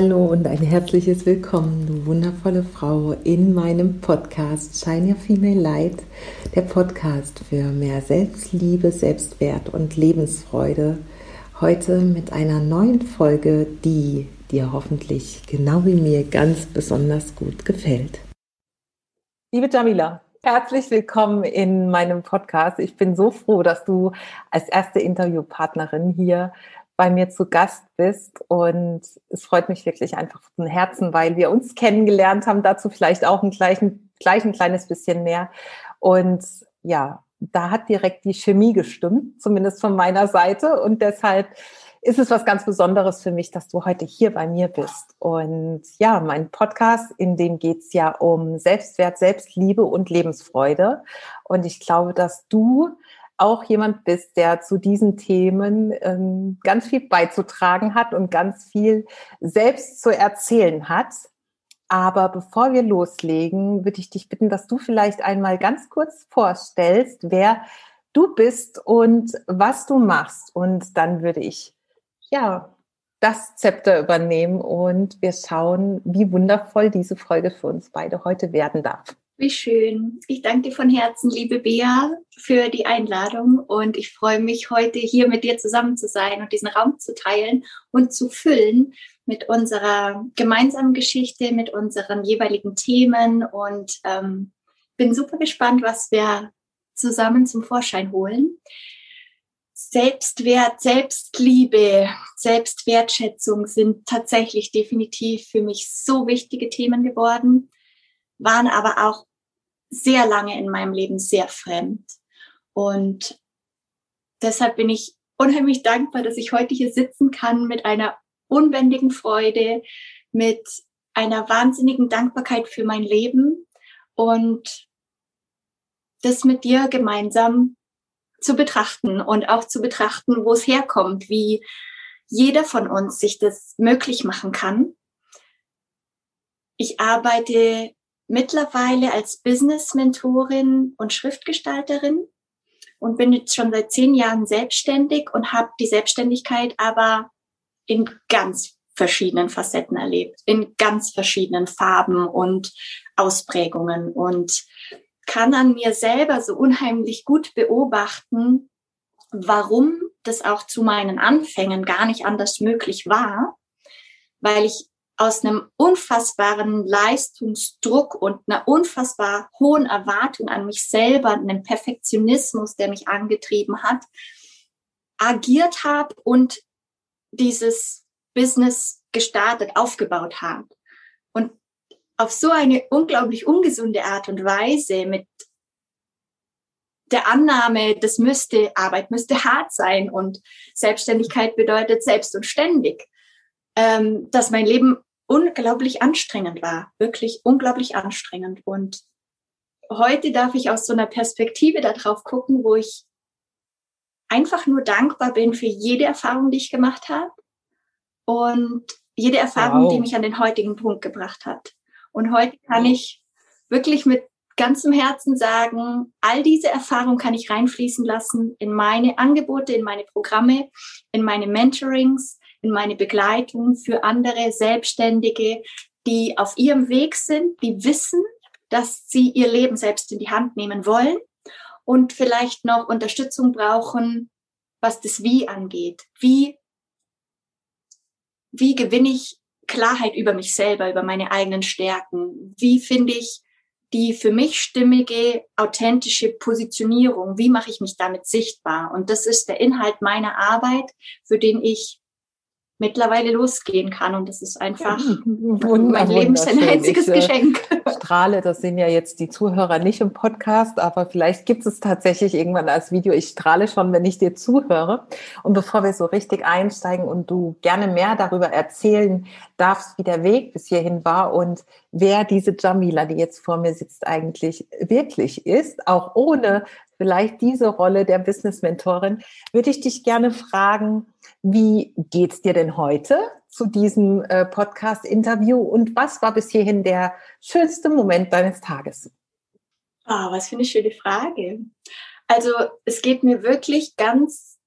Hallo und ein herzliches Willkommen, du wundervolle Frau, in meinem Podcast Shine Your Female Light, der Podcast für mehr Selbstliebe, Selbstwert und Lebensfreude. Heute mit einer neuen Folge, die dir hoffentlich genau wie mir ganz besonders gut gefällt. Liebe Jamila, herzlich willkommen in meinem Podcast. Ich bin so froh, dass du als erste Interviewpartnerin hier bei mir zu Gast bist. Und es freut mich wirklich einfach von Herzen, weil wir uns kennengelernt haben. Dazu vielleicht auch ein, gleich, gleich ein kleines bisschen mehr. Und ja, da hat direkt die Chemie gestimmt, zumindest von meiner Seite. Und deshalb ist es was ganz Besonderes für mich, dass du heute hier bei mir bist. Und ja, mein Podcast, in dem geht's ja um Selbstwert, Selbstliebe und Lebensfreude. Und ich glaube, dass du auch jemand bist, der zu diesen Themen ähm, ganz viel beizutragen hat und ganz viel selbst zu erzählen hat. Aber bevor wir loslegen, würde ich dich bitten, dass du vielleicht einmal ganz kurz vorstellst, wer du bist und was du machst. Und dann würde ich, ja, das Zepter übernehmen und wir schauen, wie wundervoll diese Folge für uns beide heute werden darf. Wie schön. Ich danke dir von Herzen, liebe Bea, für die Einladung und ich freue mich, heute hier mit dir zusammen zu sein und diesen Raum zu teilen und zu füllen mit unserer gemeinsamen Geschichte, mit unseren jeweiligen Themen und ähm, bin super gespannt, was wir zusammen zum Vorschein holen. Selbstwert, Selbstliebe, Selbstwertschätzung sind tatsächlich definitiv für mich so wichtige Themen geworden waren aber auch sehr lange in meinem Leben sehr fremd. Und deshalb bin ich unheimlich dankbar, dass ich heute hier sitzen kann mit einer unbändigen Freude, mit einer wahnsinnigen Dankbarkeit für mein Leben und das mit dir gemeinsam zu betrachten und auch zu betrachten, wo es herkommt, wie jeder von uns sich das möglich machen kann. Ich arbeite mittlerweile als Business-Mentorin und Schriftgestalterin und bin jetzt schon seit zehn Jahren selbstständig und habe die Selbstständigkeit aber in ganz verschiedenen Facetten erlebt, in ganz verschiedenen Farben und Ausprägungen und kann an mir selber so unheimlich gut beobachten, warum das auch zu meinen Anfängen gar nicht anders möglich war, weil ich aus einem unfassbaren Leistungsdruck und einer unfassbar hohen Erwartung an mich selber, einem Perfektionismus, der mich angetrieben hat, agiert habe und dieses Business gestartet, aufgebaut habe. Und auf so eine unglaublich ungesunde Art und Weise mit der Annahme, das müsste, Arbeit müsste hart sein und Selbstständigkeit bedeutet selbst und ständig, ähm, dass mein Leben unglaublich anstrengend war, wirklich unglaublich anstrengend. Und heute darf ich aus so einer Perspektive darauf gucken, wo ich einfach nur dankbar bin für jede Erfahrung, die ich gemacht habe und jede Erfahrung, wow. die mich an den heutigen Punkt gebracht hat. Und heute kann ich wirklich mit ganzem Herzen sagen, all diese Erfahrungen kann ich reinfließen lassen in meine Angebote, in meine Programme, in meine Mentorings, in meine Begleitung für andere Selbstständige, die auf ihrem Weg sind, die wissen, dass sie ihr Leben selbst in die Hand nehmen wollen und vielleicht noch Unterstützung brauchen, was das Wie angeht. Wie, wie gewinne ich Klarheit über mich selber, über meine eigenen Stärken? Wie finde ich die für mich stimmige, authentische Positionierung? Wie mache ich mich damit sichtbar? Und das ist der Inhalt meiner Arbeit, für den ich mittlerweile losgehen kann. Und das ist einfach ja, mein Leben ist ein einziges ich, äh, Geschenk. Strahle, das sehen ja jetzt die Zuhörer nicht im Podcast, aber vielleicht gibt es tatsächlich irgendwann als Video. Ich strahle schon, wenn ich dir zuhöre. Und bevor wir so richtig einsteigen und du gerne mehr darüber erzählen darfst, wie der Weg bis hierhin war und wer diese Jamila, die jetzt vor mir sitzt, eigentlich wirklich ist, auch ohne vielleicht diese Rolle der Business Mentorin, würde ich dich gerne fragen, wie geht's dir denn heute zu diesem äh, Podcast-Interview und was war bis hierhin der schönste Moment deines Tages? Ah, oh, was für eine schöne Frage. Also es geht mir wirklich ganz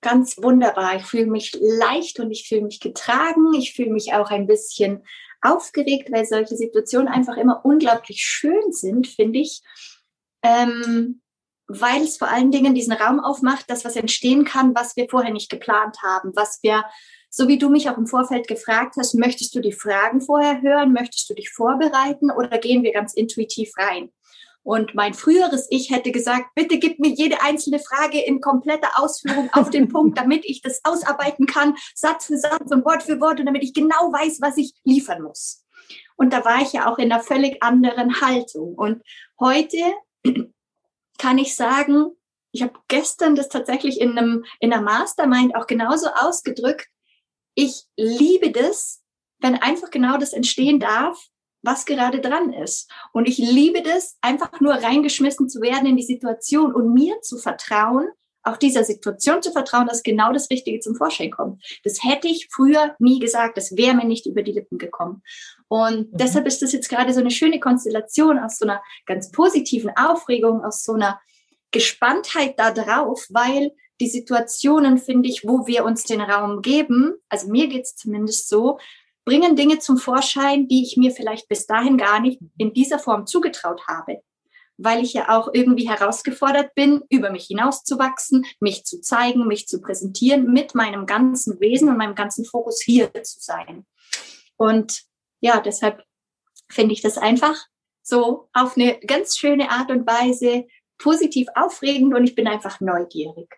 ganz wunderbar. Ich fühle mich leicht und ich fühle mich getragen. Ich fühle mich auch ein bisschen aufgeregt, weil solche Situationen einfach immer unglaublich schön sind, finde ich. Ähm, weil es vor allen Dingen diesen Raum aufmacht, dass was entstehen kann, was wir vorher nicht geplant haben, was wir, so wie du mich auch im Vorfeld gefragt hast, möchtest du die Fragen vorher hören, möchtest du dich vorbereiten oder gehen wir ganz intuitiv rein? Und mein früheres Ich hätte gesagt, bitte gib mir jede einzelne Frage in kompletter Ausführung auf den Punkt, damit ich das ausarbeiten kann, Satz für Satz und Wort für Wort und damit ich genau weiß, was ich liefern muss. Und da war ich ja auch in einer völlig anderen Haltung. Und heute kann ich sagen, ich habe gestern das tatsächlich in einem in einer Mastermind auch genauso ausgedrückt. Ich liebe das, wenn einfach genau das entstehen darf, was gerade dran ist. Und ich liebe das, einfach nur reingeschmissen zu werden in die Situation und mir zu vertrauen, auch dieser Situation zu vertrauen, dass genau das Richtige zum Vorschein kommt. Das hätte ich früher nie gesagt, das wäre mir nicht über die Lippen gekommen. Und mhm. deshalb ist das jetzt gerade so eine schöne Konstellation aus so einer ganz positiven Aufregung, aus so einer Gespanntheit da drauf, weil die Situationen, finde ich, wo wir uns den Raum geben, also mir geht es zumindest so, bringen Dinge zum Vorschein, die ich mir vielleicht bis dahin gar nicht in dieser Form zugetraut habe. Weil ich ja auch irgendwie herausgefordert bin, über mich hinauszuwachsen, mich zu zeigen, mich zu präsentieren, mit meinem ganzen Wesen und meinem ganzen Fokus hier zu sein. Und ja, deshalb finde ich das einfach so auf eine ganz schöne Art und Weise positiv aufregend und ich bin einfach neugierig.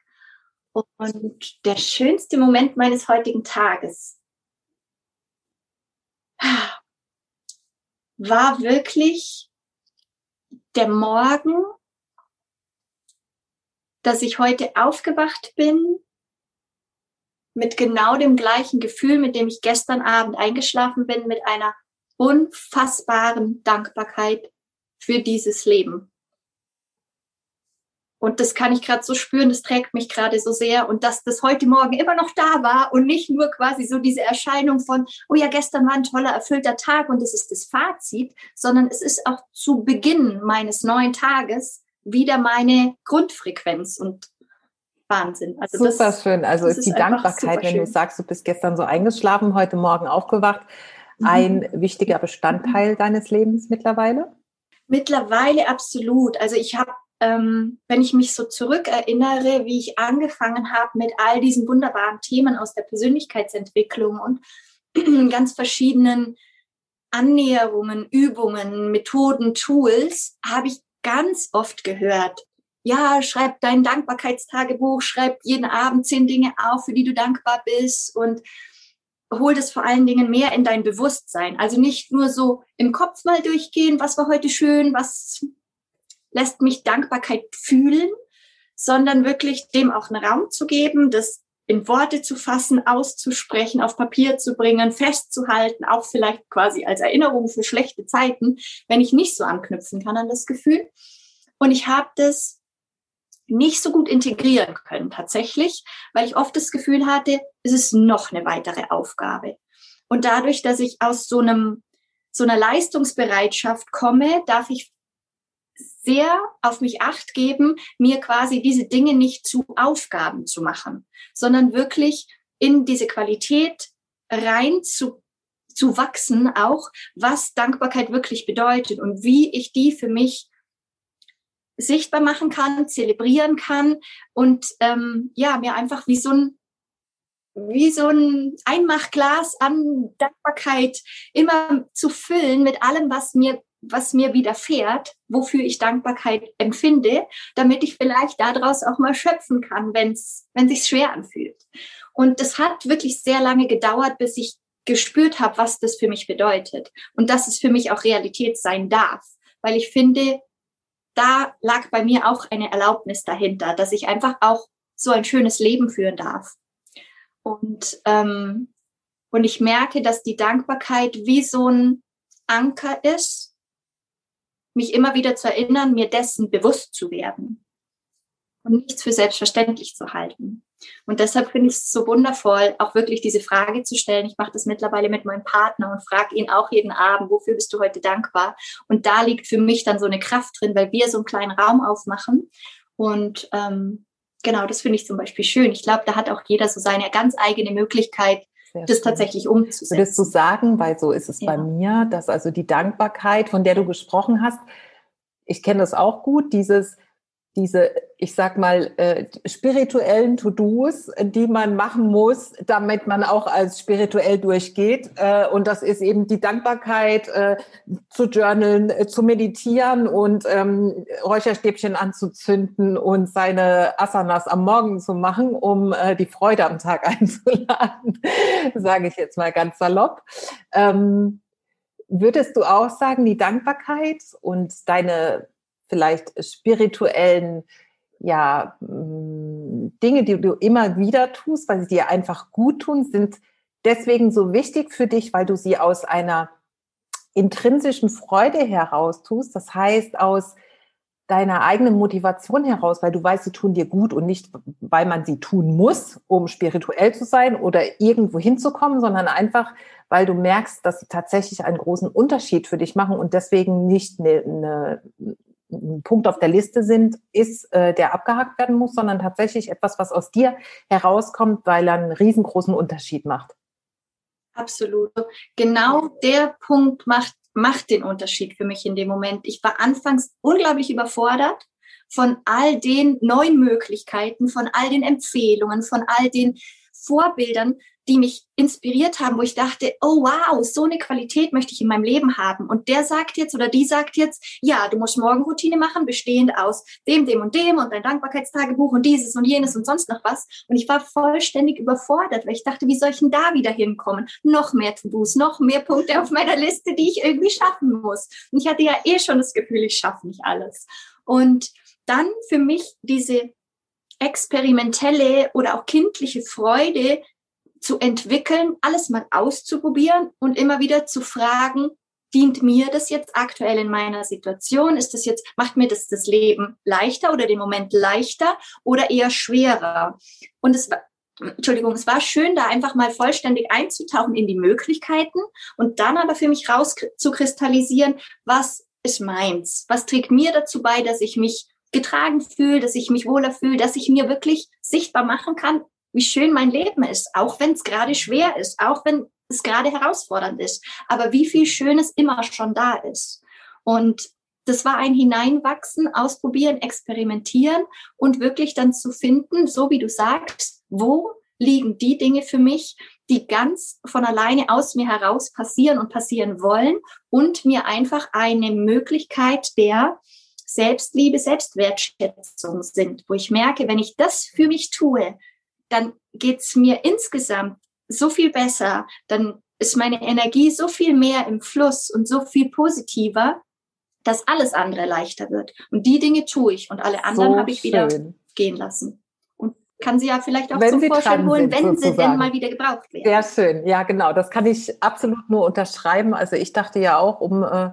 Und der schönste Moment meines heutigen Tages war wirklich der Morgen, dass ich heute aufgewacht bin mit genau dem gleichen Gefühl, mit dem ich gestern Abend eingeschlafen bin, mit einer unfassbaren Dankbarkeit für dieses Leben. Und das kann ich gerade so spüren, das trägt mich gerade so sehr. Und dass das heute Morgen immer noch da war und nicht nur quasi so diese Erscheinung von, oh ja, gestern war ein toller, erfüllter Tag und das ist das Fazit, sondern es ist auch zu Beginn meines neuen Tages wieder meine Grundfrequenz und Wahnsinn. Also Super das, schön. Also ist die Dankbarkeit, wenn du sagst, du bist gestern so eingeschlafen, heute Morgen aufgewacht, mhm. ein wichtiger Bestandteil deines Lebens mittlerweile? Mittlerweile absolut. Also ich habe ähm, wenn ich mich so zurückerinnere, wie ich angefangen habe mit all diesen wunderbaren Themen aus der Persönlichkeitsentwicklung und ganz verschiedenen Annäherungen, Übungen, Methoden, Tools, habe ich ganz oft gehört. Ja, schreib dein Dankbarkeitstagebuch, schreib jeden Abend zehn Dinge auf, für die du dankbar bist und hol das vor allen Dingen mehr in dein Bewusstsein. Also nicht nur so im Kopf mal durchgehen, was war heute schön, was lässt mich Dankbarkeit fühlen, sondern wirklich dem auch einen Raum zu geben, das in Worte zu fassen, auszusprechen, auf Papier zu bringen, festzuhalten, auch vielleicht quasi als Erinnerung für schlechte Zeiten, wenn ich nicht so anknüpfen kann an das Gefühl. Und ich habe das nicht so gut integrieren können tatsächlich, weil ich oft das Gefühl hatte, es ist noch eine weitere Aufgabe. Und dadurch, dass ich aus so einem so einer Leistungsbereitschaft komme, darf ich sehr auf mich acht geben, mir quasi diese Dinge nicht zu Aufgaben zu machen, sondern wirklich in diese Qualität rein zu, zu wachsen, auch was Dankbarkeit wirklich bedeutet und wie ich die für mich sichtbar machen kann, zelebrieren kann und ähm, ja, mir einfach wie so ein wie so ein Einmachglas an Dankbarkeit immer zu füllen mit allem, was mir was mir widerfährt, wofür ich Dankbarkeit empfinde, damit ich vielleicht daraus auch mal schöpfen kann, wenn es wenn sich schwer anfühlt. Und das hat wirklich sehr lange gedauert, bis ich gespürt habe, was das für mich bedeutet und dass es für mich auch Realität sein darf, weil ich finde, da lag bei mir auch eine Erlaubnis dahinter, dass ich einfach auch so ein schönes Leben führen darf. Und ähm, und ich merke, dass die Dankbarkeit wie so ein Anker ist, mich immer wieder zu erinnern, mir dessen bewusst zu werden und nichts für selbstverständlich zu halten. Und deshalb finde ich es so wundervoll, auch wirklich diese Frage zu stellen. Ich mache das mittlerweile mit meinem Partner und frage ihn auch jeden Abend, wofür bist du heute dankbar? Und da liegt für mich dann so eine Kraft drin, weil wir so einen kleinen Raum aufmachen und ähm, genau, das finde ich zum Beispiel schön. Ich glaube, da hat auch jeder so seine ganz eigene Möglichkeit, Sehr das schön. tatsächlich umzusetzen. Würdest du sagen, weil so ist es ja. bei mir, dass also die Dankbarkeit, von der du gesprochen hast, ich kenne das auch gut, dieses diese, ich sag mal, äh, spirituellen To-Dos, die man machen muss, damit man auch als spirituell durchgeht. Äh, und das ist eben die Dankbarkeit, äh, zu journalen, äh, zu meditieren und ähm, Räucherstäbchen anzuzünden und seine Asanas am Morgen zu machen, um äh, die Freude am Tag einzuladen, sage ich jetzt mal ganz salopp. Ähm, würdest du auch sagen, die Dankbarkeit und deine vielleicht spirituellen ja, mm, Dinge, die du immer wieder tust, weil sie dir einfach gut tun, sind deswegen so wichtig für dich, weil du sie aus einer intrinsischen Freude heraus tust. Das heißt, aus deiner eigenen Motivation heraus, weil du weißt, sie tun dir gut und nicht, weil man sie tun muss, um spirituell zu sein oder irgendwo hinzukommen, sondern einfach, weil du merkst, dass sie tatsächlich einen großen Unterschied für dich machen und deswegen nicht eine, eine Punkt auf der Liste sind, ist, äh, der abgehakt werden muss, sondern tatsächlich etwas, was aus dir herauskommt, weil er einen riesengroßen Unterschied macht. Absolut. Genau der Punkt macht, macht den Unterschied für mich in dem Moment. Ich war anfangs unglaublich überfordert von all den neuen Möglichkeiten, von all den Empfehlungen, von all den Vorbildern, die mich inspiriert haben, wo ich dachte, oh wow, so eine Qualität möchte ich in meinem Leben haben. Und der sagt jetzt oder die sagt jetzt, ja, du musst Morgenroutine machen, bestehend aus dem, dem und dem und dein Dankbarkeitstagebuch und dieses und jenes und sonst noch was. Und ich war vollständig überfordert, weil ich dachte, wie soll ich denn da wieder hinkommen? Noch mehr To-Dos, noch mehr Punkte auf meiner Liste, die ich irgendwie schaffen muss. Und ich hatte ja eh schon das Gefühl, ich schaffe nicht alles. Und dann für mich diese experimentelle oder auch kindliche Freude zu entwickeln, alles mal auszuprobieren und immer wieder zu fragen, dient mir das jetzt aktuell in meiner Situation? Ist das jetzt, macht mir das das Leben leichter oder den Moment leichter oder eher schwerer? Und es war, Entschuldigung, es war schön, da einfach mal vollständig einzutauchen in die Möglichkeiten und dann aber für mich raus zu kristallisieren, was ist meins? Was trägt mir dazu bei, dass ich mich getragen fühle, dass ich mich wohler fühle, dass ich mir wirklich sichtbar machen kann, wie schön mein Leben ist, auch wenn es gerade schwer ist, auch wenn es gerade herausfordernd ist, aber wie viel Schönes immer schon da ist. Und das war ein Hineinwachsen, ausprobieren, experimentieren und wirklich dann zu finden, so wie du sagst, wo liegen die Dinge für mich, die ganz von alleine aus mir heraus passieren und passieren wollen und mir einfach eine Möglichkeit der Selbstliebe, Selbstwertschätzung sind, wo ich merke, wenn ich das für mich tue, dann geht's mir insgesamt so viel besser, dann ist meine Energie so viel mehr im Fluss und so viel positiver, dass alles andere leichter wird. Und die Dinge tue ich und alle anderen so habe ich wieder gehen lassen kann sie ja vielleicht auch wenn zum Vorschein holen, wenn sozusagen. sie denn mal wieder gebraucht werden. Sehr schön, ja genau, das kann ich absolut nur unterschreiben. Also ich dachte ja auch, um äh,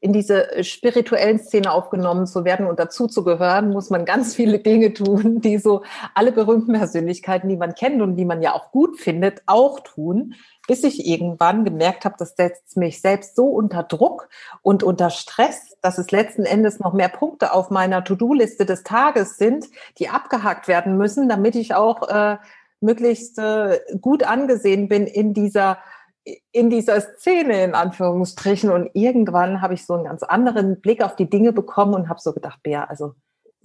in diese spirituellen Szene aufgenommen zu werden und dazu zu gehören, muss man ganz viele Dinge tun, die so alle berühmten Persönlichkeiten, die man kennt und die man ja auch gut findet, auch tun bis ich irgendwann gemerkt habe, das setzt mich selbst so unter Druck und unter Stress, dass es letzten Endes noch mehr Punkte auf meiner To-Do-Liste des Tages sind, die abgehakt werden müssen, damit ich auch äh, möglichst äh, gut angesehen bin in dieser in dieser Szene in Anführungsstrichen. Und irgendwann habe ich so einen ganz anderen Blick auf die Dinge bekommen und habe so gedacht, Bea, also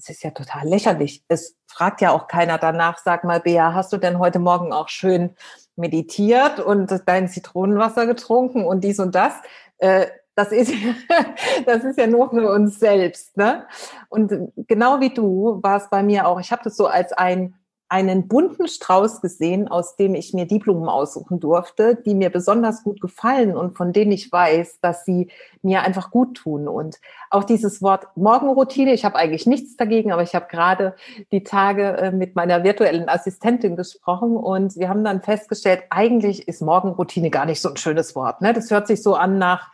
es ist ja total lächerlich. Es fragt ja auch keiner danach, sag mal, Bea, hast du denn heute Morgen auch schön meditiert und dein Zitronenwasser getrunken und dies und das. Äh, das ist, das ist ja nur für uns selbst. Ne? Und genau wie du war es bei mir auch. Ich habe das so als ein einen bunten Strauß gesehen, aus dem ich mir die Blumen aussuchen durfte, die mir besonders gut gefallen und von denen ich weiß, dass sie mir einfach gut tun. Und auch dieses Wort Morgenroutine, ich habe eigentlich nichts dagegen, aber ich habe gerade die Tage äh, mit meiner virtuellen Assistentin gesprochen und wir haben dann festgestellt, eigentlich ist Morgenroutine gar nicht so ein schönes Wort. Ne? Das hört sich so an nach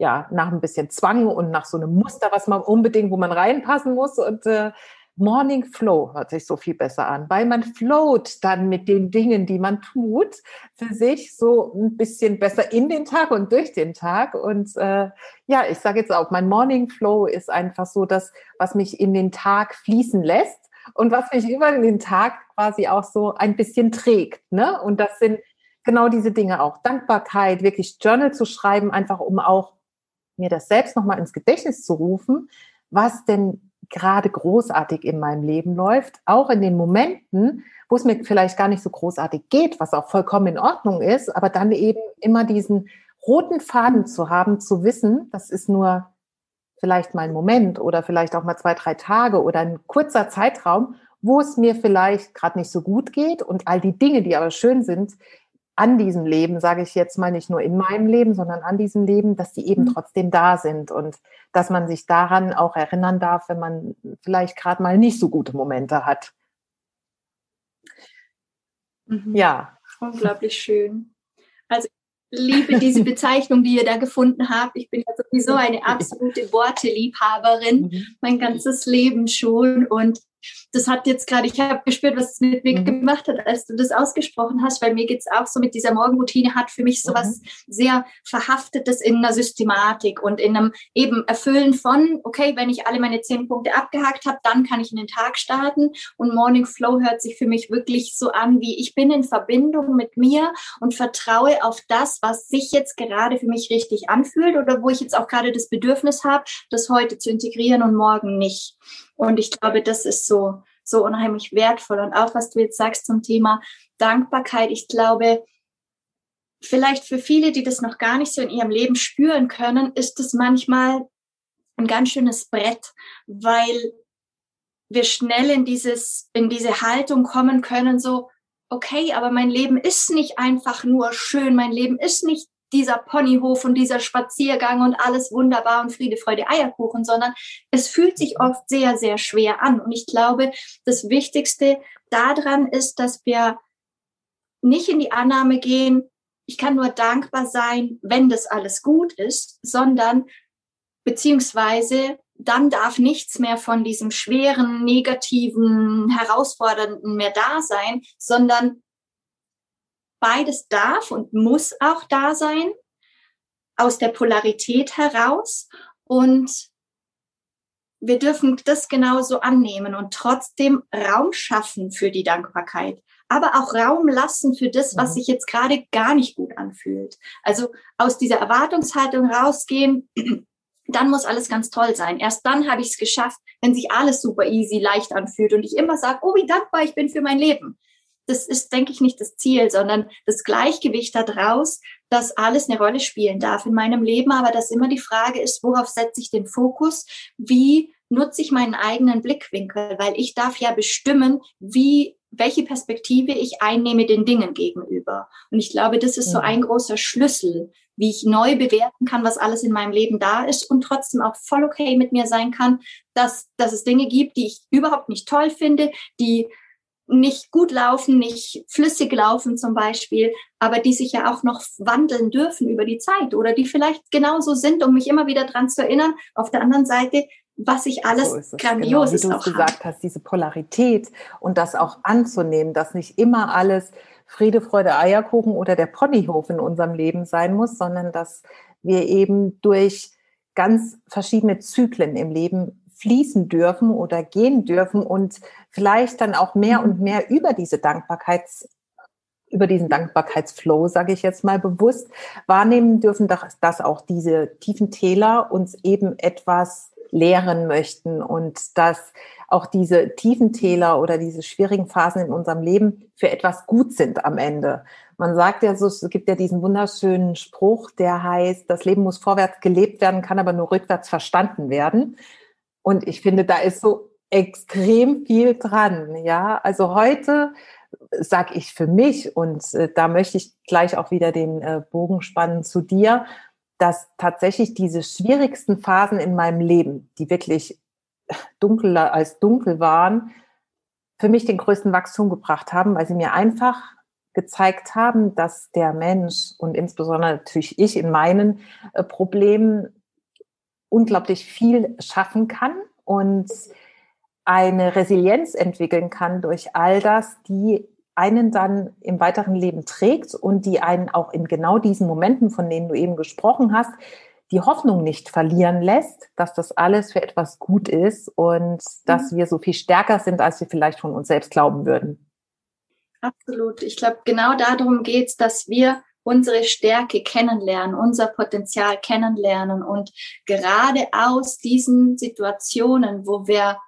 ja, nach ein bisschen Zwang und nach so einem Muster, was man unbedingt, wo man reinpassen muss. Und äh, Morning Flow hört sich so viel besser an, weil man float dann mit den Dingen, die man tut, für sich so ein bisschen besser in den Tag und durch den Tag. Und äh, ja, ich sage jetzt auch, mein Morning Flow ist einfach so das, was mich in den Tag fließen lässt und was mich über den Tag quasi auch so ein bisschen trägt. Ne? Und das sind genau diese Dinge auch. Dankbarkeit, wirklich Journal zu schreiben, einfach um auch mir das selbst nochmal ins Gedächtnis zu rufen, was denn gerade großartig in meinem Leben läuft, auch in den Momenten, wo es mir vielleicht gar nicht so großartig geht, was auch vollkommen in Ordnung ist, aber dann eben immer diesen roten Faden zu haben, zu wissen, das ist nur vielleicht mal ein Moment oder vielleicht auch mal zwei, drei Tage oder ein kurzer Zeitraum, wo es mir vielleicht gerade nicht so gut geht und all die Dinge, die aber schön sind, an diesem Leben, sage ich jetzt mal nicht nur in meinem Leben, sondern an diesem Leben, dass die eben mhm. trotzdem da sind und dass man sich daran auch erinnern darf, wenn man vielleicht gerade mal nicht so gute Momente hat. Mhm. Ja. Unglaublich schön. Also liebe diese Bezeichnung, die ihr da gefunden habt. Ich bin ja sowieso eine absolute Worteliebhaberin, mhm. mein ganzes Leben schon. Und das hat jetzt gerade, ich habe gespürt, was es mit mir mhm. gemacht hat, als du das ausgesprochen hast, weil mir geht es auch so mit dieser Morgenroutine, hat für mich so was mhm. sehr Verhaftetes in einer Systematik und in einem eben Erfüllen von, okay, wenn ich alle meine zehn Punkte abgehakt habe, dann kann ich in den Tag starten und Morning Flow hört sich für mich wirklich so an, wie ich bin in Verbindung mit mir und vertraue auf das, was sich jetzt gerade für mich richtig anfühlt oder wo ich jetzt auch gerade das Bedürfnis habe, das heute zu integrieren und morgen nicht. Und ich glaube, das ist so, so unheimlich wertvoll. Und auch was du jetzt sagst zum Thema Dankbarkeit, ich glaube, vielleicht für viele, die das noch gar nicht so in ihrem Leben spüren können, ist es manchmal ein ganz schönes Brett, weil wir schnell in dieses, in diese Haltung kommen können, so, okay, aber mein Leben ist nicht einfach nur schön, mein Leben ist nicht dieser Ponyhof und dieser Spaziergang und alles wunderbar und Friede, Freude, Eierkuchen, sondern es fühlt sich oft sehr, sehr schwer an. Und ich glaube, das Wichtigste daran ist, dass wir nicht in die Annahme gehen, ich kann nur dankbar sein, wenn das alles gut ist, sondern beziehungsweise dann darf nichts mehr von diesem schweren, negativen, herausfordernden mehr da sein, sondern beides darf und muss auch da sein, aus der Polarität heraus. Und wir dürfen das genauso annehmen und trotzdem Raum schaffen für die Dankbarkeit, aber auch Raum lassen für das, was mhm. sich jetzt gerade gar nicht gut anfühlt. Also aus dieser Erwartungshaltung rausgehen, dann muss alles ganz toll sein. Erst dann habe ich es geschafft, wenn sich alles super easy, leicht anfühlt und ich immer sage, oh, wie dankbar ich bin für mein Leben das ist, denke ich, nicht das Ziel, sondern das Gleichgewicht daraus, dass alles eine Rolle spielen darf in meinem Leben, aber dass immer die Frage ist, worauf setze ich den Fokus? Wie nutze ich meinen eigenen Blickwinkel? Weil ich darf ja bestimmen, wie welche Perspektive ich einnehme den Dingen gegenüber. Und ich glaube, das ist so ein großer Schlüssel, wie ich neu bewerten kann, was alles in meinem Leben da ist und trotzdem auch voll okay mit mir sein kann, dass, dass es Dinge gibt, die ich überhaupt nicht toll finde, die nicht gut laufen, nicht flüssig laufen zum Beispiel, aber die sich ja auch noch wandeln dürfen über die Zeit oder die vielleicht genauso sind, um mich immer wieder dran zu erinnern. Auf der anderen Seite, was ich alles so Grandioses genau, wie du gesagt hast, diese Polarität und das auch anzunehmen, dass nicht immer alles Friede, Freude, Eierkuchen oder der Ponyhof in unserem Leben sein muss, sondern dass wir eben durch ganz verschiedene Zyklen im Leben fließen dürfen oder gehen dürfen und vielleicht dann auch mehr und mehr über diese Dankbarkeits über diesen Dankbarkeitsflow, sage ich jetzt mal bewusst, wahrnehmen dürfen, dass, dass auch diese tiefen Täler uns eben etwas lehren möchten und dass auch diese tiefen Täler oder diese schwierigen Phasen in unserem Leben für etwas gut sind am Ende. Man sagt ja so, es gibt ja diesen wunderschönen Spruch, der heißt, das Leben muss vorwärts gelebt werden, kann aber nur rückwärts verstanden werden. Und ich finde, da ist so extrem viel dran. Ja, also heute sage ich für mich und äh, da möchte ich gleich auch wieder den äh, Bogen spannen zu dir, dass tatsächlich diese schwierigsten Phasen in meinem Leben, die wirklich dunkler als dunkel waren, für mich den größten Wachstum gebracht haben, weil sie mir einfach gezeigt haben, dass der Mensch und insbesondere natürlich ich in meinen äh, Problemen unglaublich viel schaffen kann und eine Resilienz entwickeln kann durch all das, die einen dann im weiteren Leben trägt und die einen auch in genau diesen Momenten, von denen du eben gesprochen hast, die Hoffnung nicht verlieren lässt, dass das alles für etwas gut ist und dass mhm. wir so viel stärker sind, als wir vielleicht von uns selbst glauben würden. Absolut. Ich glaube, genau darum geht es, dass wir unsere Stärke kennenlernen, unser Potenzial kennenlernen. Und gerade aus diesen Situationen, wo wir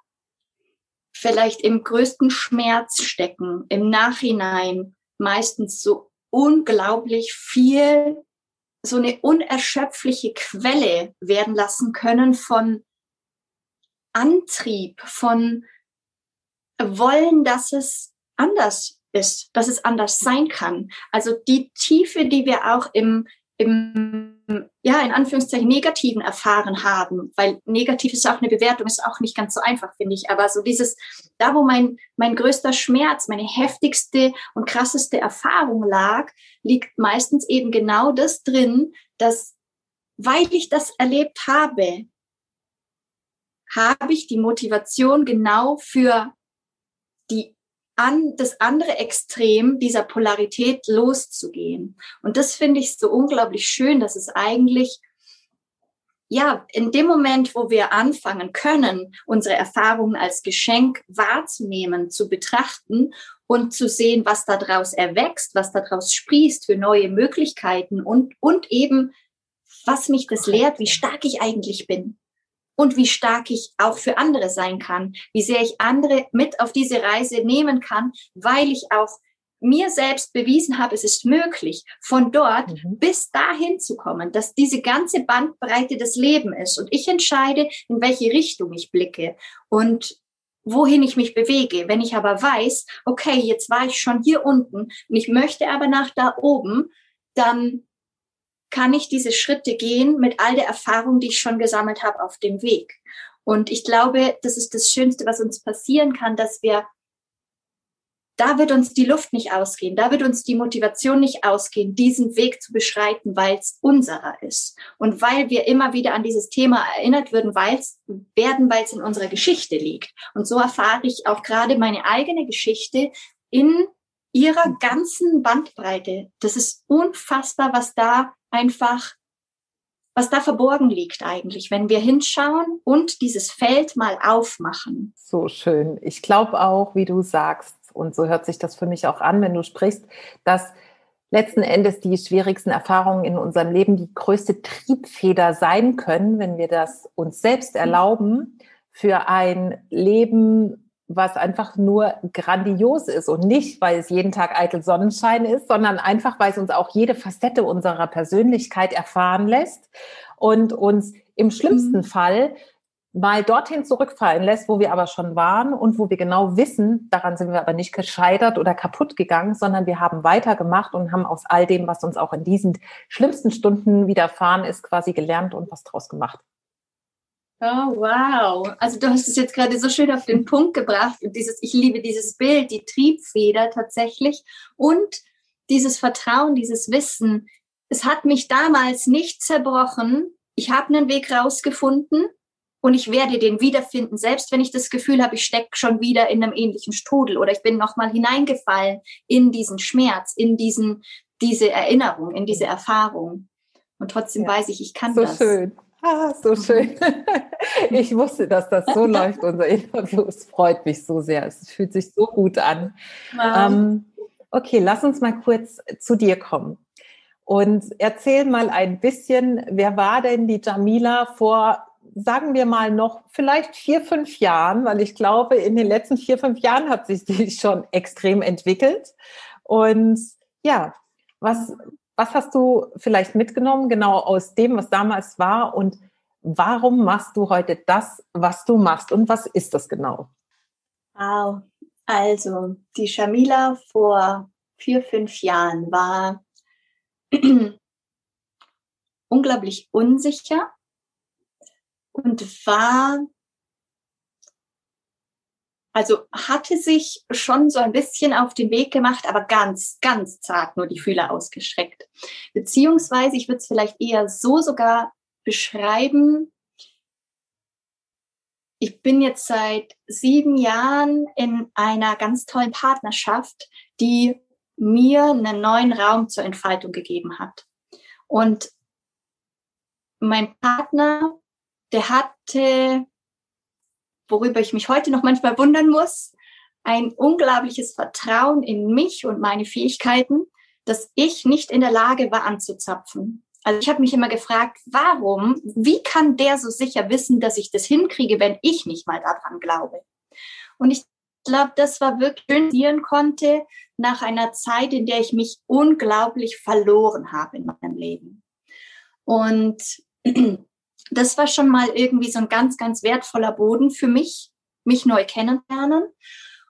vielleicht im größten Schmerz stecken, im Nachhinein meistens so unglaublich viel, so eine unerschöpfliche Quelle werden lassen können von Antrieb, von Wollen, dass es anders ist, dass es anders sein kann. Also die Tiefe, die wir auch im, im ja, in Anführungszeichen negativen erfahren haben, weil negativ ist auch eine Bewertung, ist auch nicht ganz so einfach, finde ich. Aber so dieses, da wo mein, mein größter Schmerz, meine heftigste und krasseste Erfahrung lag, liegt meistens eben genau das drin, dass, weil ich das erlebt habe, habe ich die Motivation genau für an das andere Extrem dieser Polarität loszugehen. Und das finde ich so unglaublich schön, dass es eigentlich ja, in dem Moment, wo wir anfangen können, unsere Erfahrungen als Geschenk wahrzunehmen, zu betrachten und zu sehen, was daraus erwächst, was daraus sprießt für neue Möglichkeiten und, und eben, was mich das lehrt, wie stark ich eigentlich bin und wie stark ich auch für andere sein kann, wie sehr ich andere mit auf diese Reise nehmen kann, weil ich auch mir selbst bewiesen habe, es ist möglich, von dort mhm. bis dahin zu kommen, dass diese ganze Bandbreite des Lebens ist und ich entscheide, in welche Richtung ich blicke und wohin ich mich bewege. Wenn ich aber weiß, okay, jetzt war ich schon hier unten und ich möchte aber nach da oben, dann kann ich diese Schritte gehen mit all der Erfahrung, die ich schon gesammelt habe auf dem Weg. Und ich glaube, das ist das Schönste, was uns passieren kann, dass wir, da wird uns die Luft nicht ausgehen, da wird uns die Motivation nicht ausgehen, diesen Weg zu beschreiten, weil es unserer ist. Und weil wir immer wieder an dieses Thema erinnert würden, weil es werden, weil es in unserer Geschichte liegt. Und so erfahre ich auch gerade meine eigene Geschichte in ihrer ganzen Bandbreite. Das ist unfassbar, was da einfach, was da verborgen liegt eigentlich, wenn wir hinschauen und dieses Feld mal aufmachen. So schön. Ich glaube auch, wie du sagst, und so hört sich das für mich auch an, wenn du sprichst, dass letzten Endes die schwierigsten Erfahrungen in unserem Leben die größte Triebfeder sein können, wenn wir das uns selbst erlauben, für ein Leben was einfach nur grandios ist und nicht, weil es jeden Tag eitel Sonnenschein ist, sondern einfach, weil es uns auch jede Facette unserer Persönlichkeit erfahren lässt und uns im schlimmsten mhm. Fall mal dorthin zurückfallen lässt, wo wir aber schon waren und wo wir genau wissen, daran sind wir aber nicht gescheitert oder kaputt gegangen, sondern wir haben weitergemacht und haben aus all dem, was uns auch in diesen schlimmsten Stunden widerfahren ist, quasi gelernt und was draus gemacht. Oh, wow. Also du hast es jetzt gerade so schön auf den Punkt gebracht und dieses, ich liebe dieses Bild, die Triebfeder tatsächlich und dieses Vertrauen, dieses Wissen. Es hat mich damals nicht zerbrochen. Ich habe einen Weg rausgefunden und ich werde den wiederfinden, selbst wenn ich das Gefühl habe, ich stecke schon wieder in einem ähnlichen Strudel oder ich bin nochmal hineingefallen in diesen Schmerz, in diesen, diese Erinnerung, in diese Erfahrung. Und trotzdem ja. weiß ich, ich kann so das. So schön. Ah, so schön. Ich wusste, dass das so läuft, unser Interview. Es freut mich so sehr. Es fühlt sich so gut an. Wow. Ähm, okay, lass uns mal kurz zu dir kommen. Und erzähl mal ein bisschen, wer war denn die Jamila vor, sagen wir mal noch, vielleicht vier, fünf Jahren? Weil ich glaube, in den letzten vier, fünf Jahren hat sich die schon extrem entwickelt. Und ja, was, was hast du vielleicht mitgenommen, genau aus dem, was damals war? Und warum machst du heute das, was du machst? Und was ist das genau? Wow. Also, die Shamila vor vier, fünf Jahren war unglaublich unsicher und war also hatte sich schon so ein bisschen auf den Weg gemacht, aber ganz, ganz zart nur die Fühler ausgestreckt. Beziehungsweise, ich würde es vielleicht eher so sogar beschreiben. Ich bin jetzt seit sieben Jahren in einer ganz tollen Partnerschaft, die mir einen neuen Raum zur Entfaltung gegeben hat. Und mein Partner, der hatte, worüber ich mich heute noch manchmal wundern muss, ein unglaubliches Vertrauen in mich und meine Fähigkeiten, dass ich nicht in der Lage war anzuzapfen. Also ich habe mich immer gefragt, warum, wie kann der so sicher wissen, dass ich das hinkriege, wenn ich nicht mal daran glaube? Und ich glaube, das war wirklich passieren konnte nach einer Zeit, in der ich mich unglaublich verloren habe in meinem Leben. Und das war schon mal irgendwie so ein ganz, ganz wertvoller Boden für mich, mich neu kennenlernen.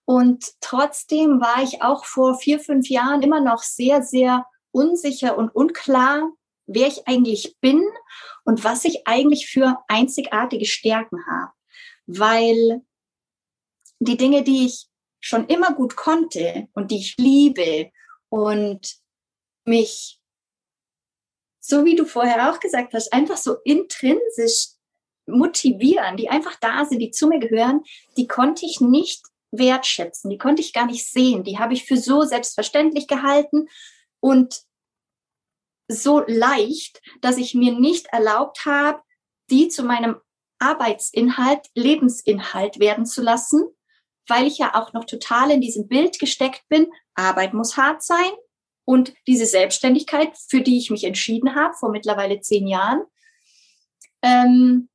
Und trotzdem war ich auch vor vier, fünf Jahren immer noch sehr, sehr unsicher und unklar, wer ich eigentlich bin und was ich eigentlich für einzigartige Stärken habe. Weil die Dinge, die ich schon immer gut konnte und die ich liebe und mich, so wie du vorher auch gesagt hast, einfach so intrinsisch motivieren, die einfach da sind, die zu mir gehören, die konnte ich nicht wertschätzen, die konnte ich gar nicht sehen, die habe ich für so selbstverständlich gehalten und so leicht, dass ich mir nicht erlaubt habe, die zu meinem Arbeitsinhalt, Lebensinhalt werden zu lassen, weil ich ja auch noch total in diesem Bild gesteckt bin, Arbeit muss hart sein und diese Selbstständigkeit, für die ich mich entschieden habe, vor mittlerweile zehn Jahren, ähm,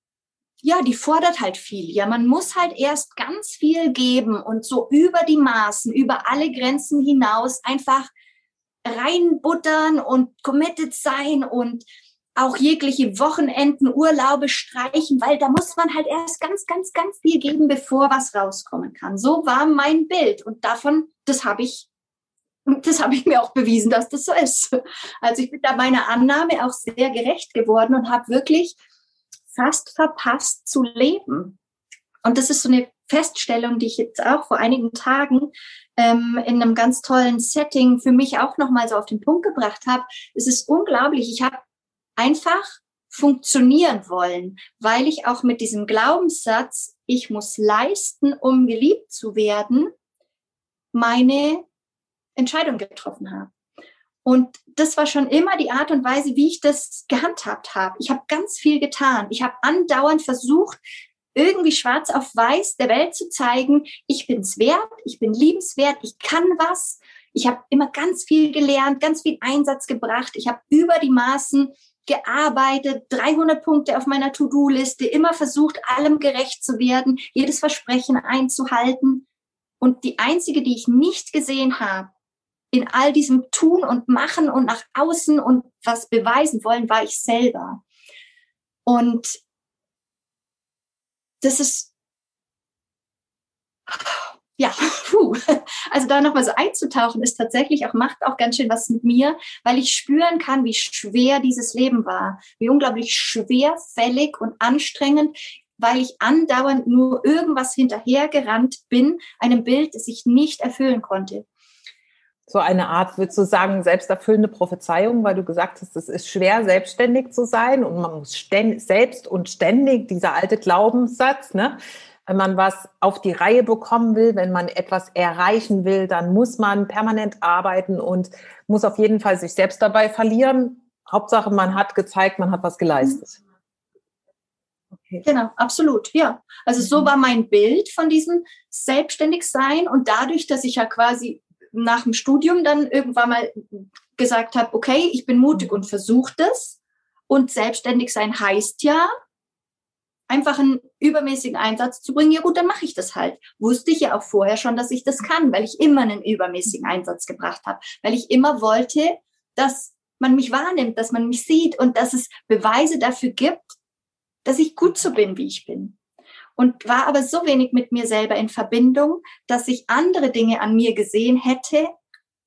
ja, die fordert halt viel. Ja, man muss halt erst ganz viel geben und so über die Maßen, über alle Grenzen hinaus einfach reinbuttern und committed sein und auch jegliche Wochenenden, Urlaube streichen, weil da muss man halt erst ganz, ganz, ganz viel geben, bevor was rauskommen kann. So war mein Bild und davon, das habe ich, das habe ich mir auch bewiesen, dass das so ist. Also ich bin da meiner Annahme auch sehr gerecht geworden und habe wirklich fast verpasst zu leben. Und das ist so eine Feststellung, die ich jetzt auch vor einigen Tagen ähm, in einem ganz tollen Setting für mich auch nochmal so auf den Punkt gebracht habe. Es ist unglaublich. Ich habe einfach funktionieren wollen, weil ich auch mit diesem Glaubenssatz, ich muss leisten, um geliebt zu werden, meine Entscheidung getroffen habe. Und das war schon immer die Art und Weise, wie ich das gehandhabt habe. Ich habe ganz viel getan. Ich habe andauernd versucht, irgendwie schwarz auf weiß der Welt zu zeigen, ich bin's wert, ich bin liebenswert, ich kann was. Ich habe immer ganz viel gelernt, ganz viel Einsatz gebracht. Ich habe über die Maßen gearbeitet, 300 Punkte auf meiner To-Do-Liste, immer versucht, allem gerecht zu werden, jedes Versprechen einzuhalten. Und die einzige, die ich nicht gesehen habe, in all diesem Tun und Machen und nach außen und was beweisen wollen, war ich selber. Und das ist, ja, puh. also da nochmal so einzutauchen, ist tatsächlich auch, macht auch ganz schön was mit mir, weil ich spüren kann, wie schwer dieses Leben war, wie unglaublich schwerfällig und anstrengend, weil ich andauernd nur irgendwas hinterhergerannt bin, einem Bild, das ich nicht erfüllen konnte so eine Art, würdest du sagen, selbsterfüllende Prophezeiung, weil du gesagt hast, es ist schwer, selbstständig zu sein und man muss selbst und ständig, dieser alte Glaubenssatz, ne? Wenn man was auf die Reihe bekommen will, wenn man etwas erreichen will, dann muss man permanent arbeiten und muss auf jeden Fall sich selbst dabei verlieren. Hauptsache, man hat gezeigt, man hat was geleistet. Okay. Genau, absolut, ja. Also so mhm. war mein Bild von diesem Selbstständigsein und dadurch, dass ich ja quasi nach dem Studium dann irgendwann mal gesagt habe, okay, ich bin mutig und versuche das. Und selbstständig sein heißt ja, einfach einen übermäßigen Einsatz zu bringen. Ja gut, dann mache ich das halt. Wusste ich ja auch vorher schon, dass ich das kann, weil ich immer einen übermäßigen Einsatz gebracht habe, weil ich immer wollte, dass man mich wahrnimmt, dass man mich sieht und dass es Beweise dafür gibt, dass ich gut so bin, wie ich bin und war aber so wenig mit mir selber in Verbindung, dass ich andere Dinge an mir gesehen hätte,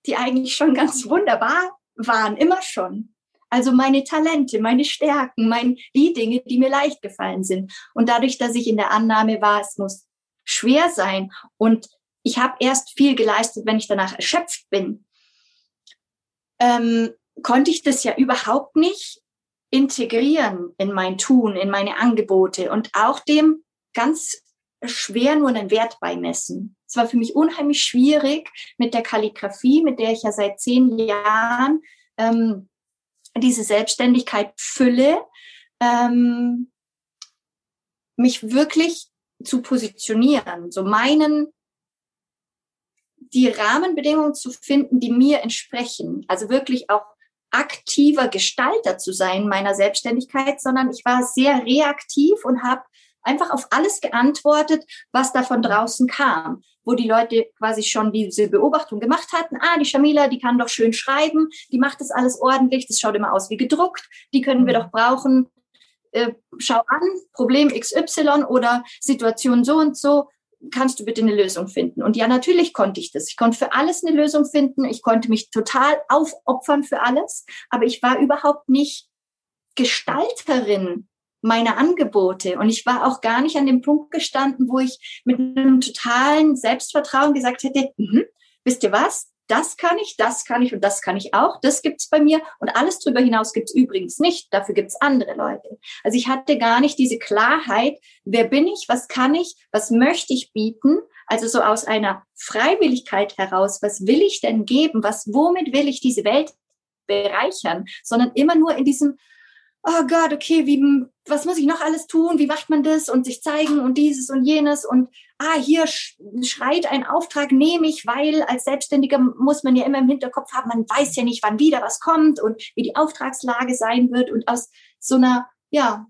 die eigentlich schon ganz wunderbar waren, immer schon. Also meine Talente, meine Stärken, mein, die Dinge, die mir leicht gefallen sind. Und dadurch, dass ich in der Annahme war, es muss schwer sein und ich habe erst viel geleistet, wenn ich danach erschöpft bin, ähm, konnte ich das ja überhaupt nicht integrieren in mein Tun, in meine Angebote und auch dem ganz schwer nur einen Wert beimessen. Es war für mich unheimlich schwierig mit der Kalligrafie, mit der ich ja seit zehn Jahren ähm, diese Selbstständigkeit fülle, ähm, mich wirklich zu positionieren, so meinen, die Rahmenbedingungen zu finden, die mir entsprechen. Also wirklich auch aktiver Gestalter zu sein meiner Selbstständigkeit, sondern ich war sehr reaktiv und habe einfach auf alles geantwortet, was da von draußen kam, wo die Leute quasi schon diese Beobachtung gemacht hatten. Ah, die Shamila, die kann doch schön schreiben, die macht das alles ordentlich, das schaut immer aus wie gedruckt, die können wir mhm. doch brauchen. Äh, schau an, Problem XY oder Situation so und so, kannst du bitte eine Lösung finden? Und ja, natürlich konnte ich das. Ich konnte für alles eine Lösung finden. Ich konnte mich total aufopfern für alles, aber ich war überhaupt nicht Gestalterin meiner Angebote. Und ich war auch gar nicht an dem Punkt gestanden, wo ich mit einem totalen Selbstvertrauen gesagt hätte, mhm, wisst ihr was? Das kann ich, das kann ich und das kann ich auch. Das gibt's bei mir. Und alles darüber hinaus gibt's übrigens nicht. Dafür gibt's andere Leute. Also ich hatte gar nicht diese Klarheit, wer bin ich, was kann ich, was möchte ich bieten. Also so aus einer Freiwilligkeit heraus, was will ich denn geben, was, womit will ich diese Welt bereichern, sondern immer nur in diesem, oh Gott, okay, wie, was muss ich noch alles tun? Wie macht man das? Und sich zeigen und dieses und jenes und ah, hier schreit ein Auftrag, nehme ich, weil als Selbstständiger muss man ja immer im Hinterkopf haben, man weiß ja nicht, wann wieder was kommt und wie die Auftragslage sein wird. Und aus so einer, ja,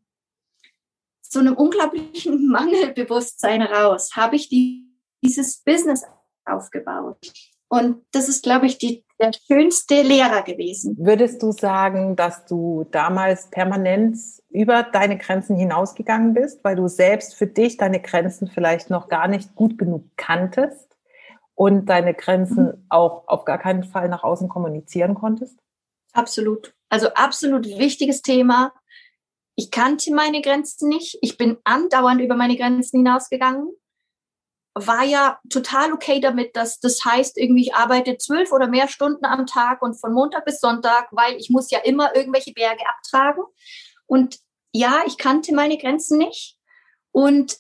so einem unglaublichen Mangelbewusstsein raus habe ich die, dieses Business aufgebaut. Und das ist, glaube ich, die, der schönste Lehrer gewesen. Würdest du sagen, dass du damals permanent über deine Grenzen hinausgegangen bist, weil du selbst für dich deine Grenzen vielleicht noch gar nicht gut genug kanntest und deine Grenzen mhm. auch auf gar keinen Fall nach außen kommunizieren konntest? Absolut. Also absolut wichtiges Thema. Ich kannte meine Grenzen nicht. Ich bin andauernd über meine Grenzen hinausgegangen war ja total okay damit, dass das heißt, irgendwie ich arbeite zwölf oder mehr Stunden am Tag und von Montag bis Sonntag, weil ich muss ja immer irgendwelche Berge abtragen. Und ja, ich kannte meine Grenzen nicht und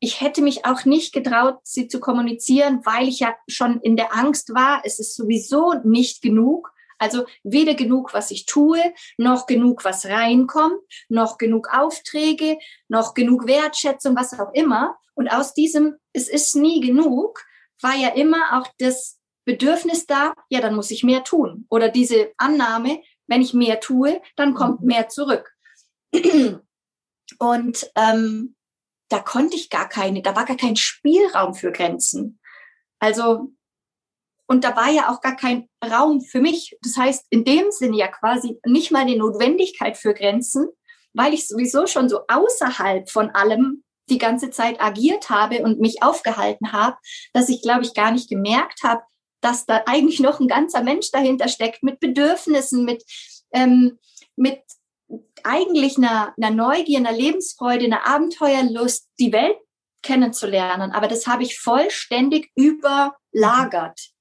ich hätte mich auch nicht getraut, sie zu kommunizieren, weil ich ja schon in der Angst war, es ist sowieso nicht genug. Also weder genug, was ich tue, noch genug, was reinkommt, noch genug Aufträge, noch genug Wertschätzung, was auch immer. Und aus diesem, es ist nie genug, war ja immer auch das Bedürfnis da, ja, dann muss ich mehr tun. Oder diese Annahme, wenn ich mehr tue, dann kommt mhm. mehr zurück. Und ähm, da konnte ich gar keine, da war gar kein Spielraum für Grenzen. Also, und da war ja auch gar kein Raum für mich. Das heißt, in dem Sinne ja quasi nicht mal eine Notwendigkeit für Grenzen, weil ich sowieso schon so außerhalb von allem die ganze Zeit agiert habe und mich aufgehalten habe, dass ich, glaube ich, gar nicht gemerkt habe, dass da eigentlich noch ein ganzer Mensch dahinter steckt mit Bedürfnissen, mit, ähm, mit eigentlich einer, einer Neugier, einer Lebensfreude, einer Abenteuerlust, die Welt kennenzulernen. Aber das habe ich vollständig überlagert.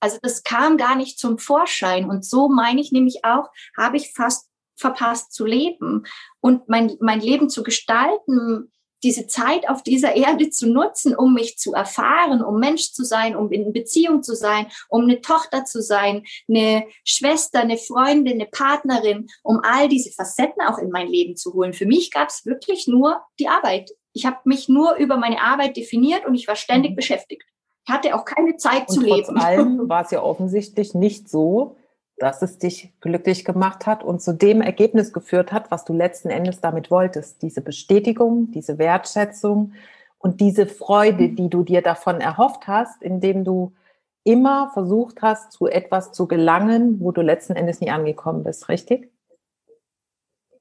Also das kam gar nicht zum Vorschein. Und so meine ich nämlich auch, habe ich fast verpasst zu leben und mein, mein Leben zu gestalten, diese Zeit auf dieser Erde zu nutzen, um mich zu erfahren, um Mensch zu sein, um in Beziehung zu sein, um eine Tochter zu sein, eine Schwester, eine Freundin, eine Partnerin, um all diese Facetten auch in mein Leben zu holen. Für mich gab es wirklich nur die Arbeit. Ich habe mich nur über meine Arbeit definiert und ich war ständig mhm. beschäftigt. Hatte auch keine Zeit und zu trotz leben. allem war es ja offensichtlich nicht so, dass es dich glücklich gemacht hat und zu dem Ergebnis geführt hat, was du letzten Endes damit wolltest. Diese Bestätigung, diese Wertschätzung und diese Freude, die du dir davon erhofft hast, indem du immer versucht hast, zu etwas zu gelangen, wo du letzten Endes nie angekommen bist, richtig?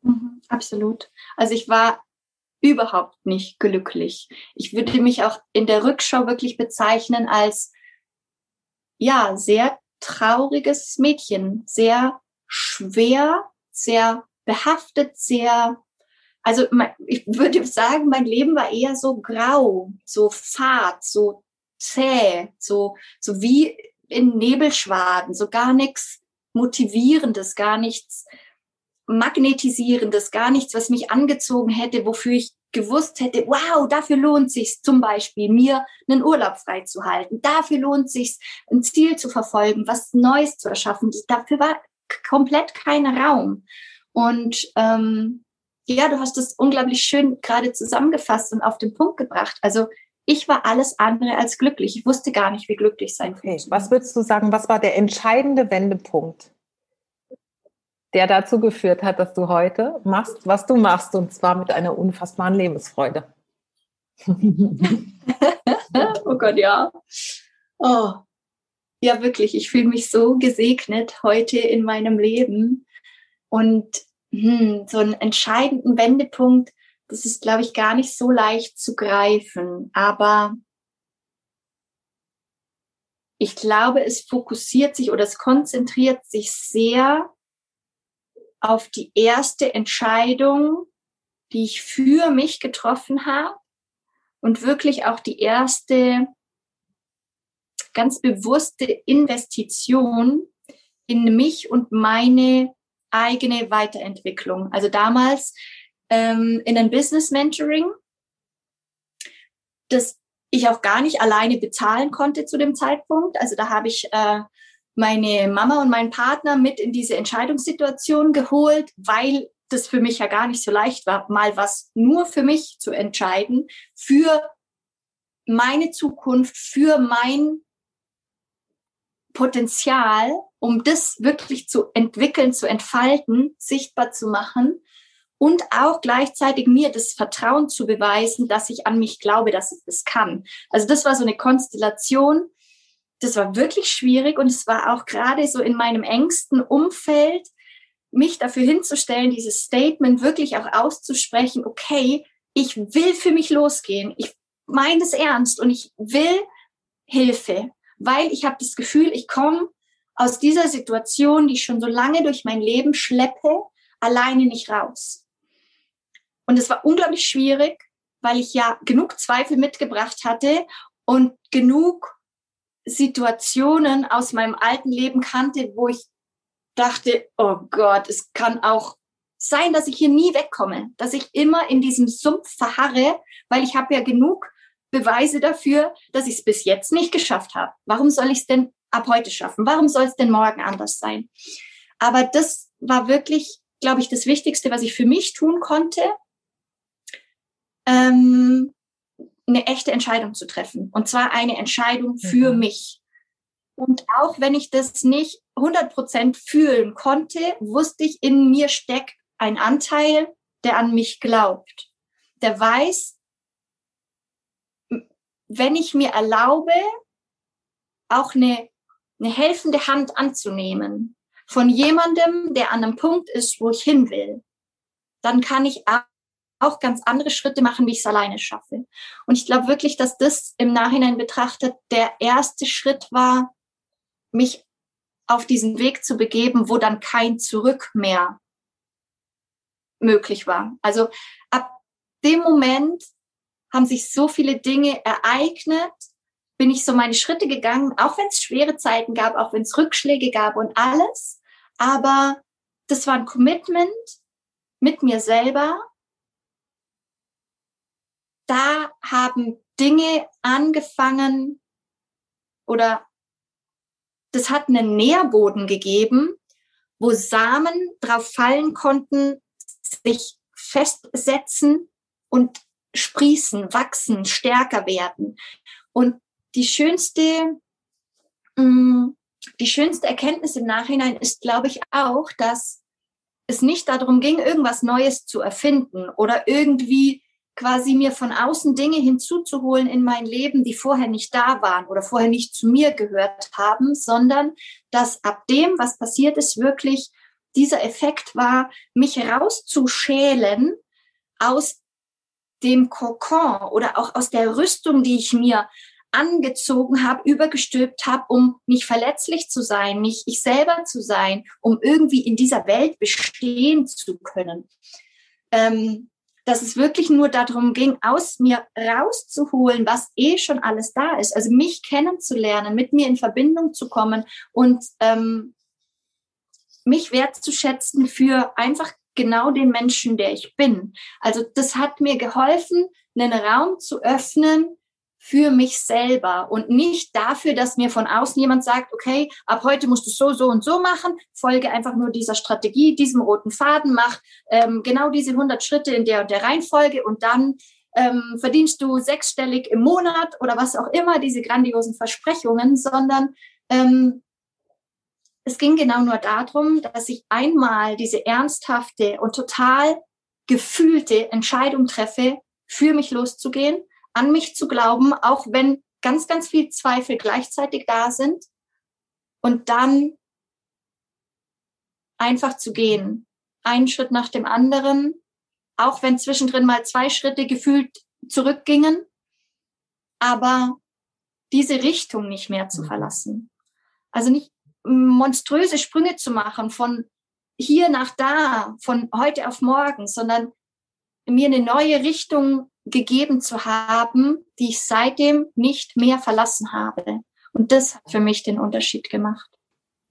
Mhm, absolut. Also ich war überhaupt nicht glücklich. Ich würde mich auch in der Rückschau wirklich bezeichnen als ja, sehr trauriges Mädchen, sehr schwer, sehr behaftet, sehr, also ich würde sagen, mein Leben war eher so grau, so fad, so zäh, so, so wie in Nebelschwaden, so gar nichts Motivierendes, gar nichts Magnetisierendes, gar nichts, was mich angezogen hätte, wofür ich gewusst hätte, wow, dafür lohnt sich zum Beispiel, mir einen Urlaub freizuhalten. Dafür lohnt sich ein Ziel zu verfolgen, was Neues zu erschaffen. Dafür war komplett kein Raum. Und ähm, ja, du hast es unglaublich schön gerade zusammengefasst und auf den Punkt gebracht. Also ich war alles andere als glücklich. Ich wusste gar nicht, wie glücklich sein okay. Was würdest du sagen, was war der entscheidende Wendepunkt, der dazu geführt hat, dass du heute machst, was du machst, und zwar mit einer unfassbaren Lebensfreude? oh Gott, ja. Oh, ja, wirklich. Ich fühle mich so gesegnet heute in meinem Leben. Und hm, so einen entscheidenden Wendepunkt, das ist, glaube ich, gar nicht so leicht zu greifen. Aber ich glaube, es fokussiert sich oder es konzentriert sich sehr auf die erste Entscheidung, die ich für mich getroffen habe und wirklich auch die erste ganz bewusste Investition in mich und meine eigene Weiterentwicklung. Also damals ähm, in ein Business Mentoring, das ich auch gar nicht alleine bezahlen konnte zu dem Zeitpunkt. Also da habe ich äh, meine Mama und meinen Partner mit in diese Entscheidungssituation geholt, weil das für mich ja gar nicht so leicht war, mal was nur für mich zu entscheiden, für meine Zukunft, für mein Potenzial, um das wirklich zu entwickeln, zu entfalten, sichtbar zu machen und auch gleichzeitig mir das Vertrauen zu beweisen, dass ich an mich glaube, dass ich das kann. Also das war so eine Konstellation, das war wirklich schwierig und es war auch gerade so in meinem engsten Umfeld, mich dafür hinzustellen, dieses Statement wirklich auch auszusprechen, okay, ich will für mich losgehen, ich meine es ernst und ich will Hilfe weil ich habe das Gefühl, ich komme aus dieser Situation, die ich schon so lange durch mein Leben schleppe, alleine nicht raus. Und es war unglaublich schwierig, weil ich ja genug Zweifel mitgebracht hatte und genug Situationen aus meinem alten Leben kannte, wo ich dachte, oh Gott, es kann auch sein, dass ich hier nie wegkomme, dass ich immer in diesem Sumpf verharre, weil ich habe ja genug Beweise dafür, dass ich es bis jetzt nicht geschafft habe. Warum soll ich es denn ab heute schaffen? Warum soll es denn morgen anders sein? Aber das war wirklich, glaube ich, das Wichtigste, was ich für mich tun konnte, ähm, eine echte Entscheidung zu treffen. Und zwar eine Entscheidung für mhm. mich. Und auch wenn ich das nicht 100% fühlen konnte, wusste ich, in mir steckt ein Anteil, der an mich glaubt. Der weiß, wenn ich mir erlaube, auch eine, eine helfende Hand anzunehmen von jemandem, der an einem Punkt ist, wo ich hin will, dann kann ich auch ganz andere Schritte machen, wie ich es alleine schaffe. Und ich glaube wirklich, dass das im Nachhinein betrachtet der erste Schritt war, mich auf diesen Weg zu begeben, wo dann kein Zurück mehr möglich war. Also ab dem Moment haben sich so viele Dinge ereignet, bin ich so meine Schritte gegangen, auch wenn es schwere Zeiten gab, auch wenn es Rückschläge gab und alles. Aber das war ein Commitment mit mir selber. Da haben Dinge angefangen oder das hat einen Nährboden gegeben, wo Samen drauf fallen konnten, sich festsetzen und sprießen, wachsen, stärker werden. Und die schönste, mm, die schönste Erkenntnis im Nachhinein ist, glaube ich, auch, dass es nicht darum ging, irgendwas Neues zu erfinden oder irgendwie quasi mir von außen Dinge hinzuzuholen in mein Leben, die vorher nicht da waren oder vorher nicht zu mir gehört haben, sondern dass ab dem, was passiert ist, wirklich dieser Effekt war, mich rauszuschälen aus dem Kokon oder auch aus der Rüstung, die ich mir angezogen habe, übergestülpt habe, um nicht verletzlich zu sein, nicht ich selber zu sein, um irgendwie in dieser Welt bestehen zu können. Ähm, dass es wirklich nur darum ging, aus mir rauszuholen, was eh schon alles da ist. Also mich kennenzulernen, mit mir in Verbindung zu kommen und ähm, mich wertzuschätzen für einfach genau den Menschen, der ich bin. Also das hat mir geholfen, einen Raum zu öffnen für mich selber und nicht dafür, dass mir von außen jemand sagt, okay, ab heute musst du so, so und so machen, folge einfach nur dieser Strategie, diesem roten Faden, mach ähm, genau diese 100 Schritte in der und der Reihenfolge und dann ähm, verdienst du sechsstellig im Monat oder was auch immer, diese grandiosen Versprechungen, sondern ähm, es ging genau nur darum, dass ich einmal diese ernsthafte und total gefühlte Entscheidung treffe, für mich loszugehen, an mich zu glauben, auch wenn ganz, ganz viel Zweifel gleichzeitig da sind und dann einfach zu gehen, einen Schritt nach dem anderen, auch wenn zwischendrin mal zwei Schritte gefühlt zurückgingen, aber diese Richtung nicht mehr zu mhm. verlassen. Also nicht monströse Sprünge zu machen von hier nach da, von heute auf morgen, sondern mir eine neue Richtung gegeben zu haben, die ich seitdem nicht mehr verlassen habe. Und das hat für mich den Unterschied gemacht.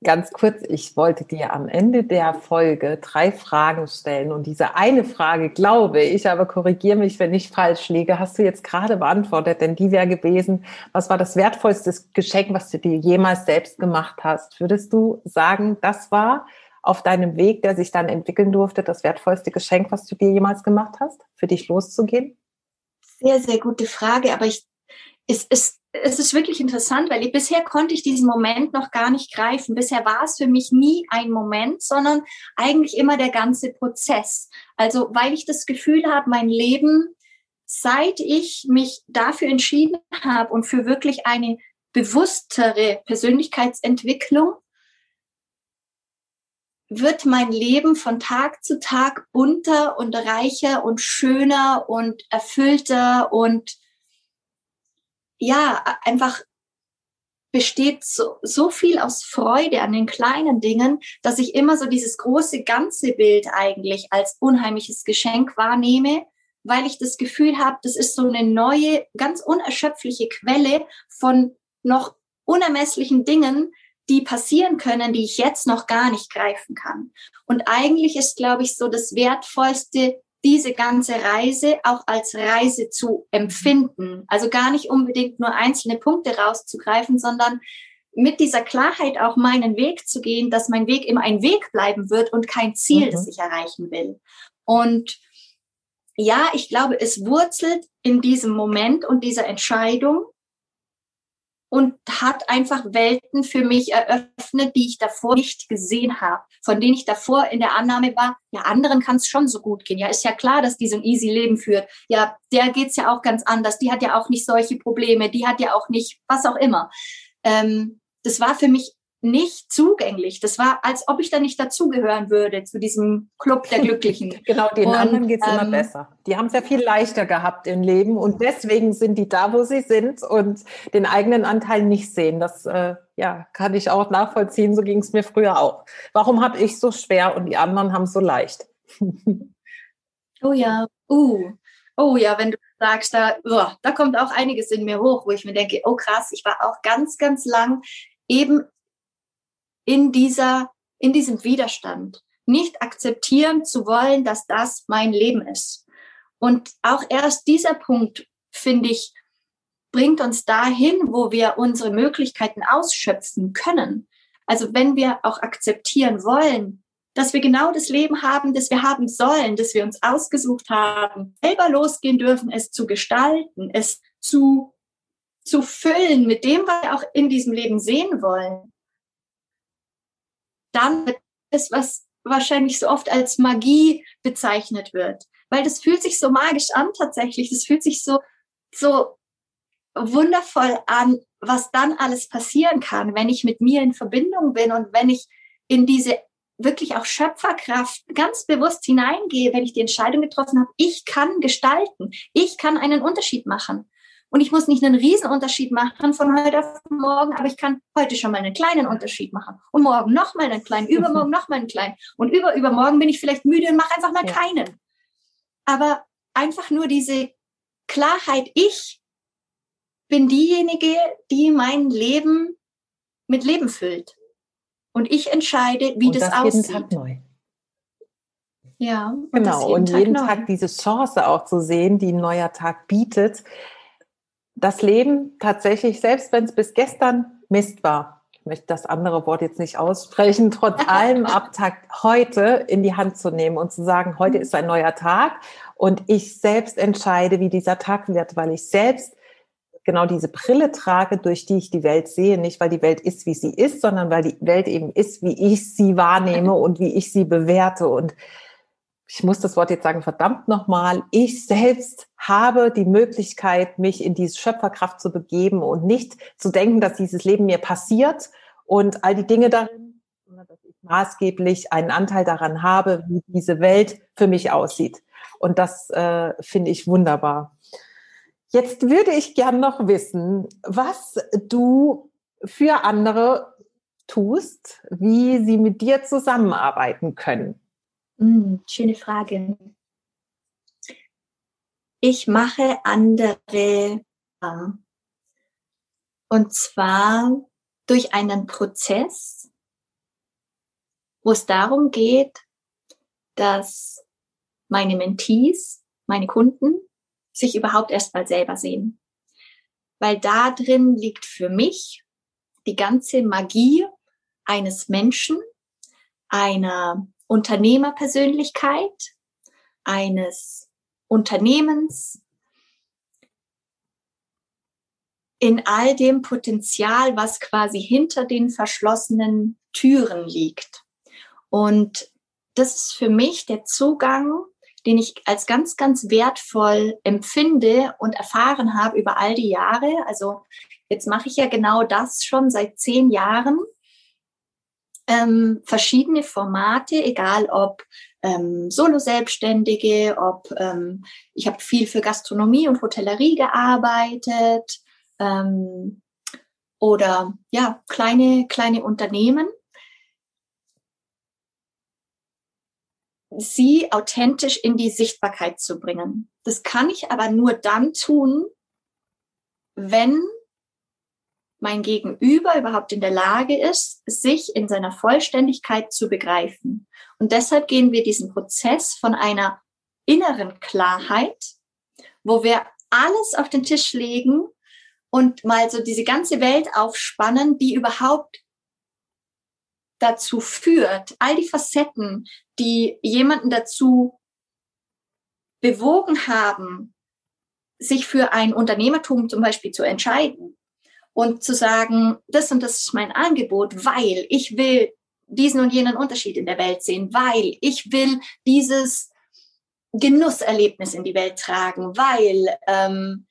Ganz kurz, ich wollte dir am Ende der Folge drei Fragen stellen und diese eine Frage, glaube ich, aber korrigiere mich, wenn ich falsch liege, hast du jetzt gerade beantwortet, denn die wäre gewesen, was war das wertvollste Geschenk, was du dir jemals selbst gemacht hast? Würdest du sagen, das war auf deinem Weg, der sich dann entwickeln durfte, das wertvollste Geschenk, was du dir jemals gemacht hast, für dich loszugehen? Sehr, sehr gute Frage, aber ich, es, es, es ist wirklich interessant, weil ich, bisher konnte ich diesen Moment noch gar nicht greifen. Bisher war es für mich nie ein Moment, sondern eigentlich immer der ganze Prozess. Also weil ich das Gefühl habe, mein Leben, seit ich mich dafür entschieden habe und für wirklich eine bewusstere Persönlichkeitsentwicklung, wird mein Leben von Tag zu Tag bunter und reicher und schöner und erfüllter und ja, einfach besteht so, so viel aus Freude an den kleinen Dingen, dass ich immer so dieses große ganze Bild eigentlich als unheimliches Geschenk wahrnehme, weil ich das Gefühl habe, das ist so eine neue, ganz unerschöpfliche Quelle von noch unermesslichen Dingen, die passieren können, die ich jetzt noch gar nicht greifen kann. Und eigentlich ist, glaube ich, so das Wertvollste, diese ganze Reise auch als Reise zu empfinden. Also gar nicht unbedingt nur einzelne Punkte rauszugreifen, sondern mit dieser Klarheit auch meinen Weg zu gehen, dass mein Weg immer ein Weg bleiben wird und kein Ziel, mhm. das ich erreichen will. Und ja, ich glaube, es wurzelt in diesem Moment und dieser Entscheidung und hat einfach Welten für mich eröffnet, die ich davor nicht gesehen habe, von denen ich davor in der Annahme war, ja, anderen kann es schon so gut gehen. Ja, ist ja klar, dass die so ein easy Leben führt. Ja, der geht's ja auch ganz anders. Die hat ja auch nicht solche Probleme. Die hat ja auch nicht, was auch immer. Ähm, das war für mich nicht zugänglich. Das war, als ob ich da nicht dazugehören würde zu diesem Club der Glücklichen. genau, den und, anderen geht's ähm, immer besser. Die haben es ja viel leichter gehabt im Leben und deswegen sind die da, wo sie sind und den eigenen Anteil nicht sehen. Das äh, ja, kann ich auch nachvollziehen. So ging es mir früher auch. Warum habe ich so schwer und die anderen haben so leicht? oh ja, uh. Oh ja, wenn du sagst, da, oh, da kommt auch einiges in mir hoch, wo ich mir denke, oh krass, ich war auch ganz, ganz lang eben in dieser, in diesem Widerstand. Nicht akzeptieren zu wollen, dass das mein Leben ist. Und auch erst dieser Punkt, finde ich, bringt uns dahin, wo wir unsere Möglichkeiten ausschöpfen können. Also wenn wir auch akzeptieren wollen, dass wir genau das Leben haben, das wir haben sollen, das wir uns ausgesucht haben, selber losgehen dürfen, es zu gestalten, es zu, zu füllen mit dem, was wir auch in diesem Leben sehen wollen, dann ist, was wahrscheinlich so oft als Magie bezeichnet wird. Weil das fühlt sich so magisch an tatsächlich. Das fühlt sich so, so wundervoll an, was dann alles passieren kann, wenn ich mit mir in Verbindung bin und wenn ich in diese wirklich auch Schöpferkraft ganz bewusst hineingehe, wenn ich die Entscheidung getroffen habe, ich kann gestalten, ich kann einen Unterschied machen. Und ich muss nicht einen Riesenunterschied machen von heute auf morgen, aber ich kann heute schon mal einen kleinen Unterschied machen. Und morgen noch mal einen kleinen, übermorgen noch mal einen kleinen. Und über, übermorgen bin ich vielleicht müde und mache einfach mal ja. keinen. Aber einfach nur diese Klarheit, ich bin diejenige, die mein Leben mit Leben füllt. Und ich entscheide, wie und das, das aussieht. Jeden Tag neu. Ja. Und genau. Und jeden Tag, Tag diese Chance auch zu sehen, die ein neuer Tag bietet, das Leben tatsächlich, selbst wenn es bis gestern Mist war, ich möchte das andere Wort jetzt nicht aussprechen, trotz allem ab Tag heute in die Hand zu nehmen und zu sagen, heute ist ein neuer Tag und ich selbst entscheide, wie dieser Tag wird, weil ich selbst genau diese Brille trage, durch die ich die Welt sehe, nicht weil die Welt ist, wie sie ist, sondern weil die Welt eben ist, wie ich sie wahrnehme und wie ich sie bewerte. Und ich muss das Wort jetzt sagen, verdammt nochmal, ich selbst habe die Möglichkeit, mich in diese Schöpferkraft zu begeben und nicht zu denken, dass dieses Leben mir passiert und all die Dinge darin, sondern dass ich maßgeblich einen Anteil daran habe, wie diese Welt für mich aussieht. Und das äh, finde ich wunderbar. Jetzt würde ich gern noch wissen, was du für andere tust, wie sie mit dir zusammenarbeiten können. Hm, schöne Frage. Ich mache andere und zwar durch einen Prozess, wo es darum geht, dass meine Mentees, meine Kunden sich überhaupt erstmal selber sehen. Weil da drin liegt für mich die ganze Magie eines Menschen, einer Unternehmerpersönlichkeit, eines Unternehmens, in all dem Potenzial, was quasi hinter den verschlossenen Türen liegt. Und das ist für mich der Zugang den ich als ganz, ganz wertvoll empfinde und erfahren habe über all die Jahre. Also jetzt mache ich ja genau das schon seit zehn Jahren. Ähm, verschiedene Formate, egal ob ähm, Solo-Selbstständige, ob ähm, ich habe viel für Gastronomie und Hotellerie gearbeitet ähm, oder ja kleine kleine Unternehmen sie authentisch in die Sichtbarkeit zu bringen. Das kann ich aber nur dann tun, wenn mein Gegenüber überhaupt in der Lage ist, sich in seiner Vollständigkeit zu begreifen. Und deshalb gehen wir diesen Prozess von einer inneren Klarheit, wo wir alles auf den Tisch legen und mal so diese ganze Welt aufspannen, die überhaupt dazu führt, all die Facetten, die jemanden dazu bewogen haben, sich für ein Unternehmertum zum Beispiel zu entscheiden und zu sagen, das und das ist mein Angebot, weil ich will diesen und jenen Unterschied in der Welt sehen, weil ich will dieses Genusserlebnis in die Welt tragen, weil ähm,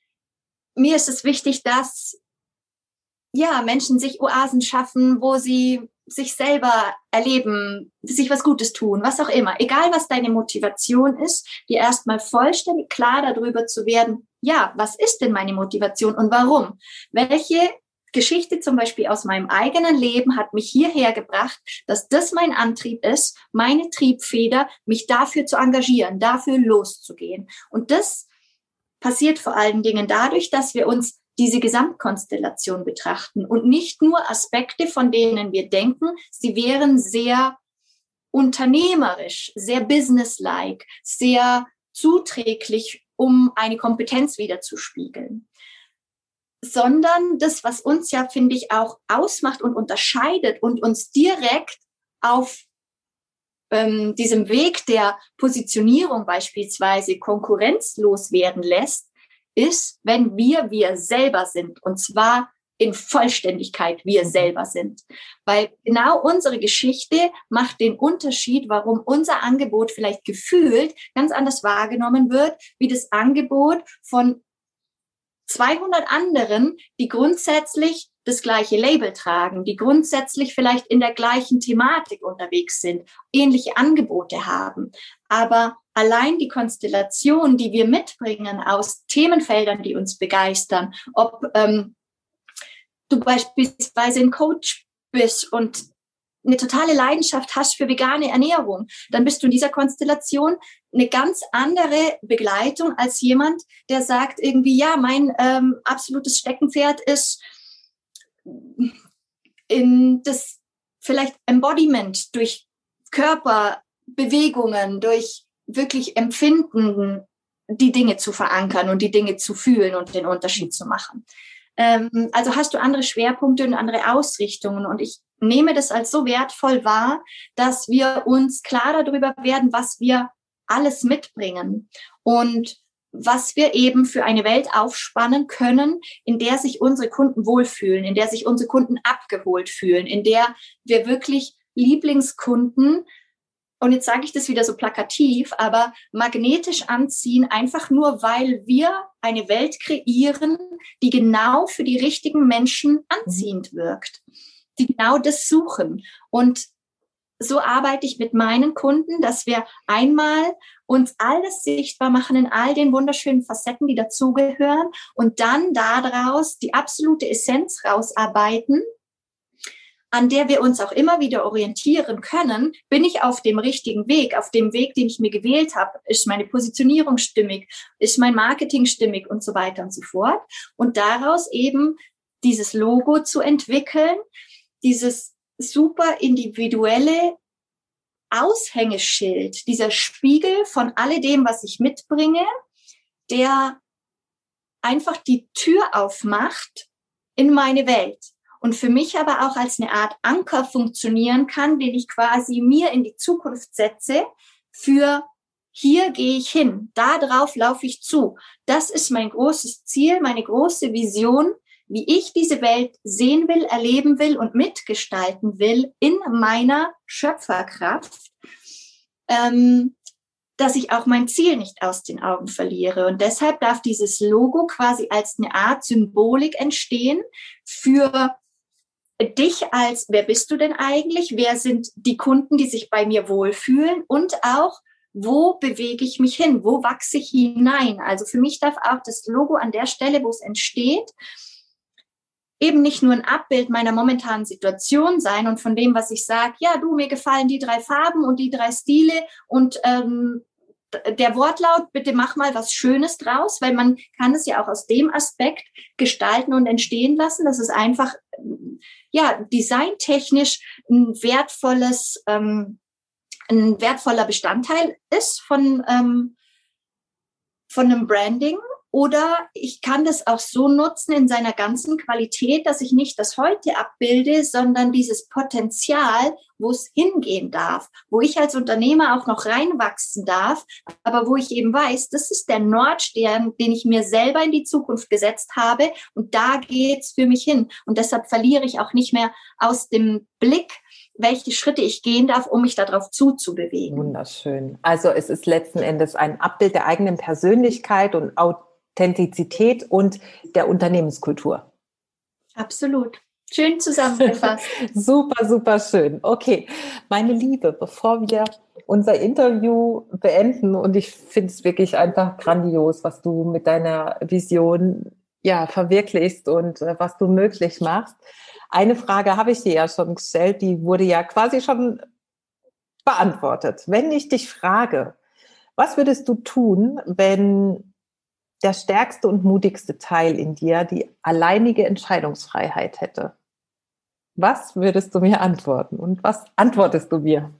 mir ist es wichtig, dass ja Menschen sich Oasen schaffen, wo sie sich selber erleben, sich was Gutes tun, was auch immer. Egal, was deine Motivation ist, dir erstmal vollständig klar darüber zu werden, ja, was ist denn meine Motivation und warum? Welche Geschichte zum Beispiel aus meinem eigenen Leben hat mich hierher gebracht, dass das mein Antrieb ist, meine Triebfeder, mich dafür zu engagieren, dafür loszugehen. Und das passiert vor allen Dingen dadurch, dass wir uns diese Gesamtkonstellation betrachten und nicht nur Aspekte, von denen wir denken, sie wären sehr unternehmerisch, sehr businesslike, sehr zuträglich, um eine Kompetenz wiederzuspiegeln. Sondern das, was uns ja, finde ich, auch ausmacht und unterscheidet und uns direkt auf ähm, diesem Weg der Positionierung beispielsweise konkurrenzlos werden lässt, ist, wenn wir wir selber sind. Und zwar in Vollständigkeit wir selber sind. Weil genau unsere Geschichte macht den Unterschied, warum unser Angebot vielleicht gefühlt ganz anders wahrgenommen wird, wie das Angebot von 200 anderen, die grundsätzlich das gleiche Label tragen, die grundsätzlich vielleicht in der gleichen Thematik unterwegs sind, ähnliche Angebote haben. Aber allein die Konstellation, die wir mitbringen aus Themenfeldern, die uns begeistern, ob ähm, du beispielsweise ein Coach bist und eine totale Leidenschaft hast für vegane Ernährung, dann bist du in dieser Konstellation eine ganz andere Begleitung als jemand, der sagt irgendwie, ja, mein ähm, absolutes Steckenpferd ist in das vielleicht Embodiment durch Körperbewegungen, durch wirklich Empfinden die Dinge zu verankern und die Dinge zu fühlen und den Unterschied zu machen. Ähm, also hast du andere Schwerpunkte und andere Ausrichtungen. Und ich nehme das als so wertvoll wahr, dass wir uns klar darüber werden, was wir alles mitbringen und was wir eben für eine Welt aufspannen können, in der sich unsere Kunden wohlfühlen, in der sich unsere Kunden abgeholt fühlen, in der wir wirklich Lieblingskunden und jetzt sage ich das wieder so plakativ, aber magnetisch anziehen, einfach nur, weil wir eine Welt kreieren, die genau für die richtigen Menschen anziehend wirkt, die genau das suchen. Und so arbeite ich mit meinen Kunden, dass wir einmal uns alles sichtbar machen in all den wunderschönen Facetten, die dazugehören und dann daraus die absolute Essenz rausarbeiten an der wir uns auch immer wieder orientieren können, bin ich auf dem richtigen Weg, auf dem Weg, den ich mir gewählt habe, ist meine Positionierung stimmig, ist mein Marketing stimmig und so weiter und so fort. Und daraus eben dieses Logo zu entwickeln, dieses super individuelle Aushängeschild, dieser Spiegel von alledem, was ich mitbringe, der einfach die Tür aufmacht in meine Welt und für mich aber auch als eine Art Anker funktionieren kann, den ich quasi mir in die Zukunft setze für hier gehe ich hin, da drauf laufe ich zu. Das ist mein großes Ziel, meine große Vision, wie ich diese Welt sehen will, erleben will und mitgestalten will in meiner Schöpferkraft, ähm, dass ich auch mein Ziel nicht aus den Augen verliere. Und deshalb darf dieses Logo quasi als eine Art Symbolik entstehen für dich als, wer bist du denn eigentlich? Wer sind die Kunden, die sich bei mir wohlfühlen? Und auch, wo bewege ich mich hin? Wo wachse ich hinein? Also für mich darf auch das Logo an der Stelle, wo es entsteht, eben nicht nur ein Abbild meiner momentanen Situation sein und von dem, was ich sage, ja, du, mir gefallen die drei Farben und die drei Stile und ähm, der Wortlaut, bitte mach mal was Schönes draus, weil man kann es ja auch aus dem Aspekt gestalten und entstehen lassen, dass es einfach ja designtechnisch ein wertvolles, ähm, ein wertvoller Bestandteil ist von ähm, von einem Branding oder ich kann das auch so nutzen in seiner ganzen Qualität, dass ich nicht das Heute abbilde, sondern dieses Potenzial, wo es hingehen darf, wo ich als Unternehmer auch noch reinwachsen darf, aber wo ich eben weiß, das ist der Nordstern, den ich mir selber in die Zukunft gesetzt habe und da geht's für mich hin. Und deshalb verliere ich auch nicht mehr aus dem Blick, welche Schritte ich gehen darf, um mich darauf zuzubewegen. Wunderschön. Also es ist letzten Endes ein Abbild der eigenen Persönlichkeit und Authentizität und der Unternehmenskultur. Absolut. Schön zusammengefasst. super, super schön. Okay, meine Liebe, bevor wir unser Interview beenden und ich finde es wirklich einfach grandios, was du mit deiner Vision ja verwirklichst und äh, was du möglich machst. Eine Frage habe ich dir ja schon gestellt, die wurde ja quasi schon beantwortet. Wenn ich dich frage, was würdest du tun, wenn der stärkste und mutigste Teil in dir die alleinige Entscheidungsfreiheit hätte? Was würdest du mir antworten und was antwortest du mir?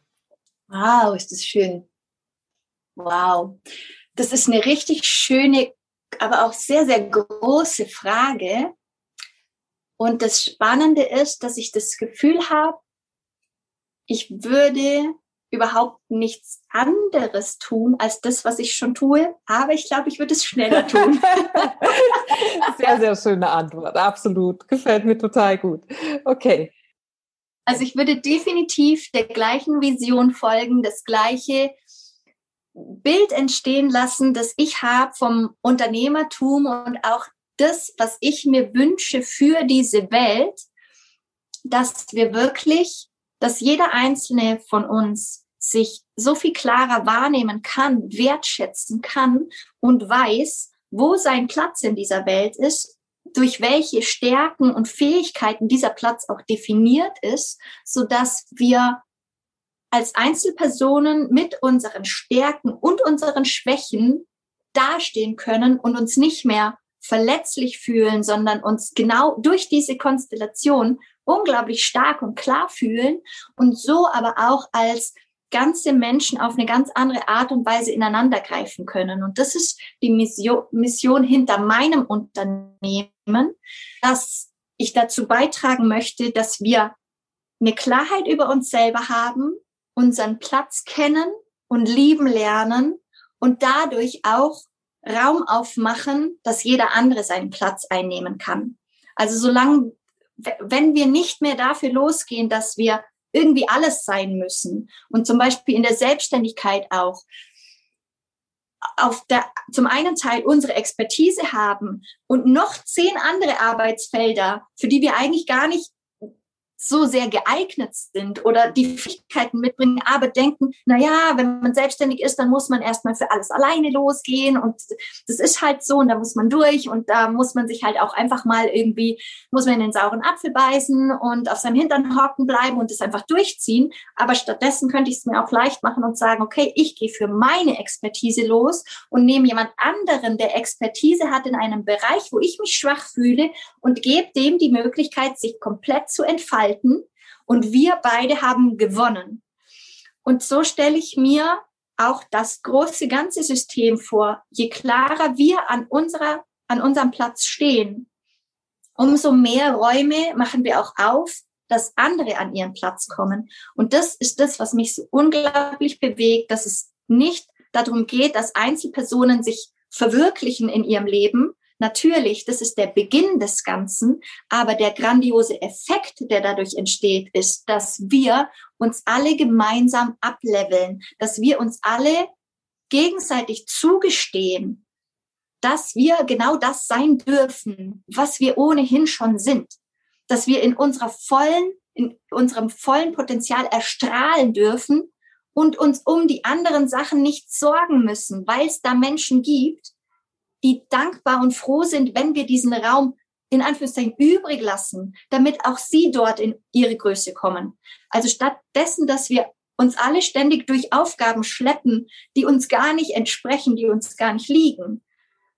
Wow, ist das schön. Wow. Das ist eine richtig schöne, aber auch sehr, sehr große Frage. Und das Spannende ist, dass ich das Gefühl habe, ich würde überhaupt nichts anderes tun als das, was ich schon tue. Aber ich glaube, ich würde es schneller tun. sehr, sehr schöne Antwort. Absolut. Gefällt mir total gut. Okay. Also ich würde definitiv der gleichen Vision folgen, das gleiche Bild entstehen lassen, das ich habe vom Unternehmertum und auch das, was ich mir wünsche für diese Welt, dass wir wirklich dass jeder einzelne von uns sich so viel klarer wahrnehmen kann, wertschätzen kann und weiß, wo sein Platz in dieser Welt ist, durch welche Stärken und Fähigkeiten dieser Platz auch definiert ist, so dass wir als Einzelpersonen mit unseren Stärken und unseren Schwächen dastehen können und uns nicht mehr verletzlich fühlen, sondern uns genau durch diese Konstellation unglaublich stark und klar fühlen und so aber auch als ganze Menschen auf eine ganz andere Art und Weise ineinander greifen können. Und das ist die Mission, hinter meinem Unternehmen, dass ich dazu beitragen möchte, dass wir eine Klarheit über uns selber haben, unseren Platz kennen und lieben lernen und dadurch auch Raum aufmachen, dass jeder andere seinen Platz einnehmen kann. Also solange, wenn wir nicht mehr dafür losgehen, dass wir irgendwie alles sein müssen und zum Beispiel in der Selbstständigkeit auch auf der, zum einen Teil unsere Expertise haben und noch zehn andere Arbeitsfelder, für die wir eigentlich gar nicht so sehr geeignet sind oder die Fähigkeiten mitbringen, aber denken, na ja, wenn man selbstständig ist, dann muss man erstmal für alles alleine losgehen und das ist halt so und da muss man durch und da muss man sich halt auch einfach mal irgendwie, muss man in den sauren Apfel beißen und auf seinem Hintern hocken bleiben und das einfach durchziehen. Aber stattdessen könnte ich es mir auch leicht machen und sagen, okay, ich gehe für meine Expertise los und nehme jemand anderen, der Expertise hat in einem Bereich, wo ich mich schwach fühle und gebe dem die Möglichkeit, sich komplett zu entfalten halten und wir beide haben gewonnen. Und so stelle ich mir auch das große ganze System vor. Je klarer wir an unserer, an unserem Platz stehen, umso mehr Räume machen wir auch auf, dass andere an ihren Platz kommen. Und das ist das, was mich so unglaublich bewegt, dass es nicht darum geht, dass Einzelpersonen sich verwirklichen in ihrem Leben, Natürlich, das ist der Beginn des Ganzen, aber der grandiose Effekt, der dadurch entsteht, ist, dass wir uns alle gemeinsam ableveln, dass wir uns alle gegenseitig zugestehen, dass wir genau das sein dürfen, was wir ohnehin schon sind, dass wir in unserer vollen, in unserem vollen Potenzial erstrahlen dürfen und uns um die anderen Sachen nicht sorgen müssen, weil es da Menschen gibt, die dankbar und froh sind, wenn wir diesen Raum in Anführungszeichen übrig lassen, damit auch sie dort in ihre Größe kommen. Also stattdessen, dass wir uns alle ständig durch Aufgaben schleppen, die uns gar nicht entsprechen, die uns gar nicht liegen,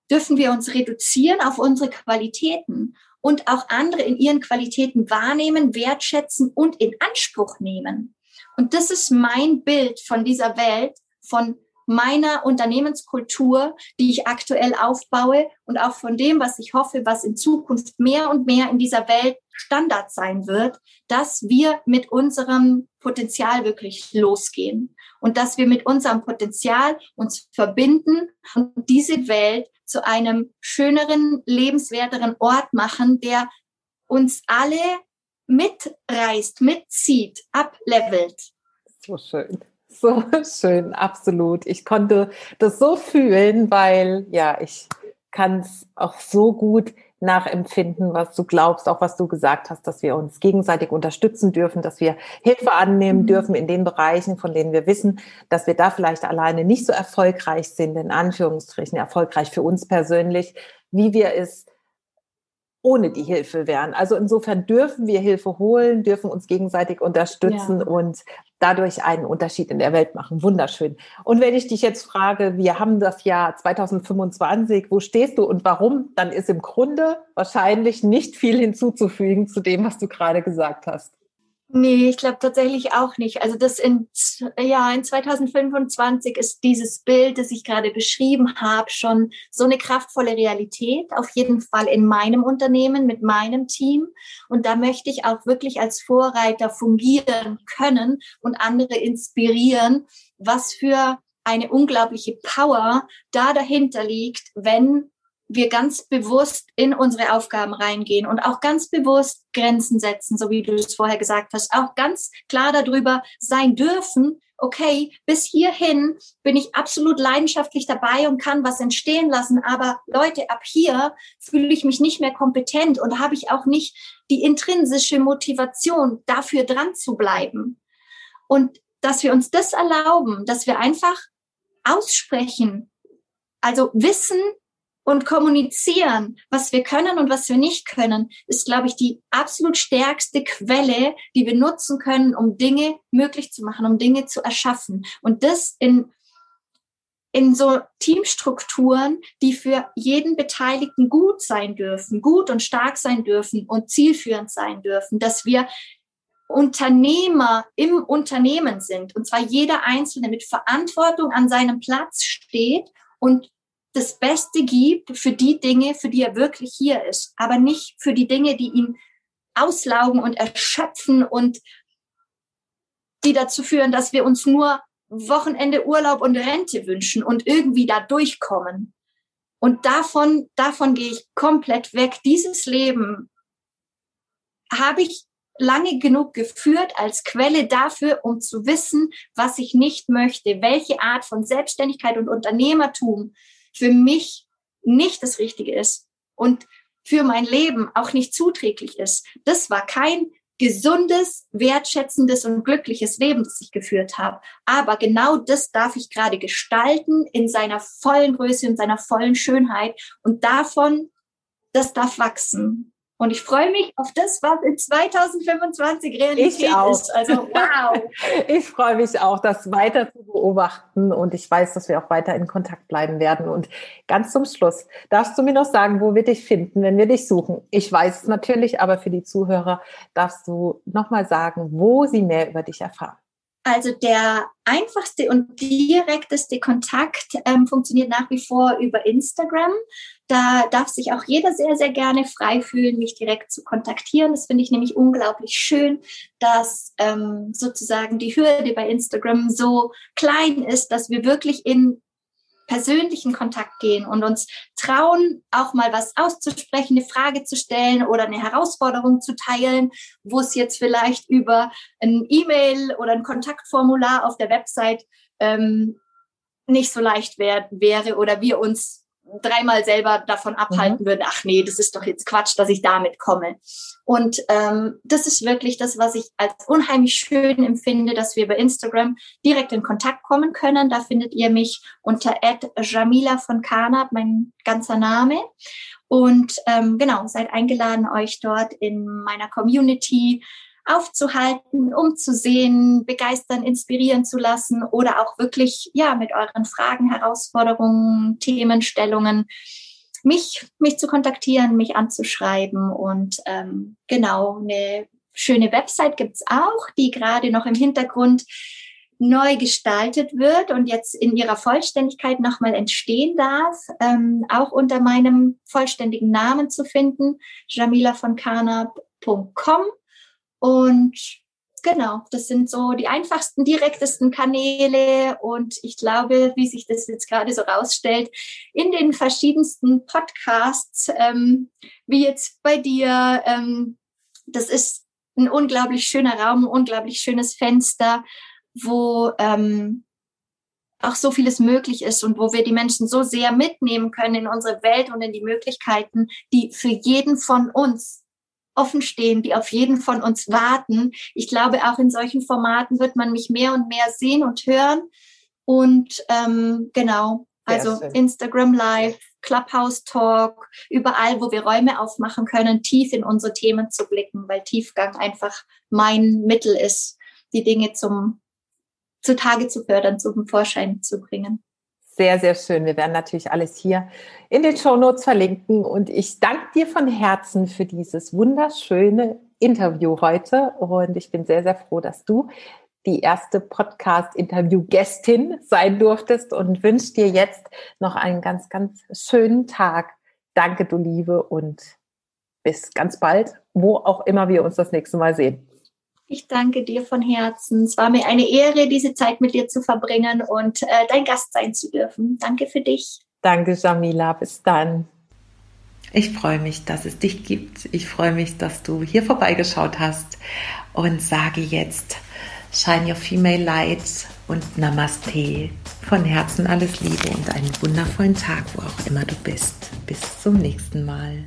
dürfen wir uns reduzieren auf unsere Qualitäten und auch andere in ihren Qualitäten wahrnehmen, wertschätzen und in Anspruch nehmen. Und das ist mein Bild von dieser Welt, von meiner Unternehmenskultur, die ich aktuell aufbaue und auch von dem, was ich hoffe, was in Zukunft mehr und mehr in dieser Welt Standard sein wird, dass wir mit unserem Potenzial wirklich losgehen und dass wir mit unserem Potenzial uns verbinden und diese Welt zu einem schöneren, lebenswerteren Ort machen, der uns alle mitreißt, mitzieht, ablevelt. So schön. So schön, absolut. Ich konnte das so fühlen, weil ja, ich kann es auch so gut nachempfinden, was du glaubst, auch was du gesagt hast, dass wir uns gegenseitig unterstützen dürfen, dass wir Hilfe annehmen mhm. dürfen in den Bereichen, von denen wir wissen, dass wir da vielleicht alleine nicht so erfolgreich sind, in Anführungsstrichen erfolgreich für uns persönlich, wie wir es ohne die Hilfe wären. Also insofern dürfen wir Hilfe holen, dürfen uns gegenseitig unterstützen ja. und dadurch einen Unterschied in der Welt machen. Wunderschön. Und wenn ich dich jetzt frage, wir haben das Jahr 2025, wo stehst du und warum, dann ist im Grunde wahrscheinlich nicht viel hinzuzufügen zu dem, was du gerade gesagt hast. Nee, ich glaube tatsächlich auch nicht. Also das in, ja, in 2025 ist dieses Bild, das ich gerade beschrieben habe, schon so eine kraftvolle Realität. Auf jeden Fall in meinem Unternehmen, mit meinem Team. Und da möchte ich auch wirklich als Vorreiter fungieren können und andere inspirieren, was für eine unglaubliche Power da dahinter liegt, wenn wir ganz bewusst in unsere Aufgaben reingehen und auch ganz bewusst Grenzen setzen, so wie du es vorher gesagt hast, auch ganz klar darüber sein dürfen, okay, bis hierhin bin ich absolut leidenschaftlich dabei und kann was entstehen lassen, aber Leute, ab hier fühle ich mich nicht mehr kompetent und habe ich auch nicht die intrinsische Motivation, dafür dran zu bleiben. Und dass wir uns das erlauben, dass wir einfach aussprechen, also wissen, und kommunizieren, was wir können und was wir nicht können, ist, glaube ich, die absolut stärkste Quelle, die wir nutzen können, um Dinge möglich zu machen, um Dinge zu erschaffen. Und das in, in so Teamstrukturen, die für jeden Beteiligten gut sein dürfen, gut und stark sein dürfen und zielführend sein dürfen, dass wir Unternehmer im Unternehmen sind, und zwar jeder Einzelne mit Verantwortung an seinem Platz steht und das Beste gibt für die Dinge, für die er wirklich hier ist, aber nicht für die Dinge, die ihn auslaugen und erschöpfen und die dazu führen, dass wir uns nur Wochenende Urlaub und Rente wünschen und irgendwie da durchkommen. Und davon, davon gehe ich komplett weg. Dieses Leben habe ich lange genug geführt als Quelle dafür, um zu wissen, was ich nicht möchte, welche Art von Selbstständigkeit und Unternehmertum für mich nicht das Richtige ist und für mein Leben auch nicht zuträglich ist. Das war kein gesundes, wertschätzendes und glückliches Leben, das ich geführt habe. Aber genau das darf ich gerade gestalten in seiner vollen Größe, in seiner vollen Schönheit. Und davon, das darf wachsen. Und ich freue mich auf das, was in 2025 Realität ich auch. ist. Also wow. ich freue mich auch, das weiter zu beobachten und ich weiß, dass wir auch weiter in Kontakt bleiben werden. Und ganz zum Schluss, darfst du mir noch sagen, wo wir dich finden, wenn wir dich suchen? Ich weiß es natürlich, aber für die Zuhörer darfst du nochmal sagen, wo sie mehr über dich erfahren. Also der einfachste und direkteste Kontakt ähm, funktioniert nach wie vor über Instagram. Da darf sich auch jeder sehr, sehr gerne frei fühlen, mich direkt zu kontaktieren. Das finde ich nämlich unglaublich schön, dass ähm, sozusagen die Hürde bei Instagram so klein ist, dass wir wirklich in persönlichen Kontakt gehen und uns trauen, auch mal was auszusprechen, eine Frage zu stellen oder eine Herausforderung zu teilen, wo es jetzt vielleicht über ein E-Mail oder ein Kontaktformular auf der Website ähm, nicht so leicht wär, wäre oder wir uns dreimal selber davon abhalten mhm. würden, ach nee, das ist doch jetzt Quatsch, dass ich damit komme. Und ähm, das ist wirklich das, was ich als unheimlich schön empfinde, dass wir bei Instagram direkt in Kontakt kommen können. Da findet ihr mich unter Jamila von Kanab, mein ganzer Name. Und ähm, genau, seid eingeladen, euch dort in meiner Community aufzuhalten, umzusehen, begeistern, inspirieren zu lassen oder auch wirklich ja mit euren Fragen, Herausforderungen, Themenstellungen mich mich zu kontaktieren, mich anzuschreiben. Und ähm, genau eine schöne Website gibt's auch, die gerade noch im Hintergrund neu gestaltet wird und jetzt in ihrer Vollständigkeit nochmal entstehen darf, ähm, auch unter meinem vollständigen Namen zu finden, jamilavonkarnab.com und genau, das sind so die einfachsten, direktesten Kanäle. Und ich glaube, wie sich das jetzt gerade so rausstellt, in den verschiedensten Podcasts, ähm, wie jetzt bei dir, ähm, das ist ein unglaublich schöner Raum, ein unglaublich schönes Fenster, wo ähm, auch so vieles möglich ist und wo wir die Menschen so sehr mitnehmen können in unsere Welt und in die Möglichkeiten, die für jeden von uns offen stehen, die auf jeden von uns warten. Ich glaube, auch in solchen Formaten wird man mich mehr und mehr sehen und hören. Und ähm, genau, also Instagram Live, Clubhouse Talk, überall, wo wir Räume aufmachen können, tief in unsere Themen zu blicken, weil Tiefgang einfach mein Mittel ist, die Dinge zum zutage zu fördern, zum Vorschein zu bringen sehr, sehr schön. Wir werden natürlich alles hier in den Show Notes verlinken. Und ich danke dir von Herzen für dieses wunderschöne Interview heute. Und ich bin sehr, sehr froh, dass du die erste Podcast-Interview-Gästin sein durftest und wünsche dir jetzt noch einen ganz, ganz schönen Tag. Danke, du Liebe, und bis ganz bald, wo auch immer wir uns das nächste Mal sehen. Ich danke dir von Herzen. Es war mir eine Ehre, diese Zeit mit dir zu verbringen und äh, dein Gast sein zu dürfen. Danke für dich. Danke, Jamila. Bis dann. Ich freue mich, dass es dich gibt. Ich freue mich, dass du hier vorbeigeschaut hast und sage jetzt Shine Your Female Light und Namaste. Von Herzen alles Liebe und einen wundervollen Tag, wo auch immer du bist. Bis zum nächsten Mal.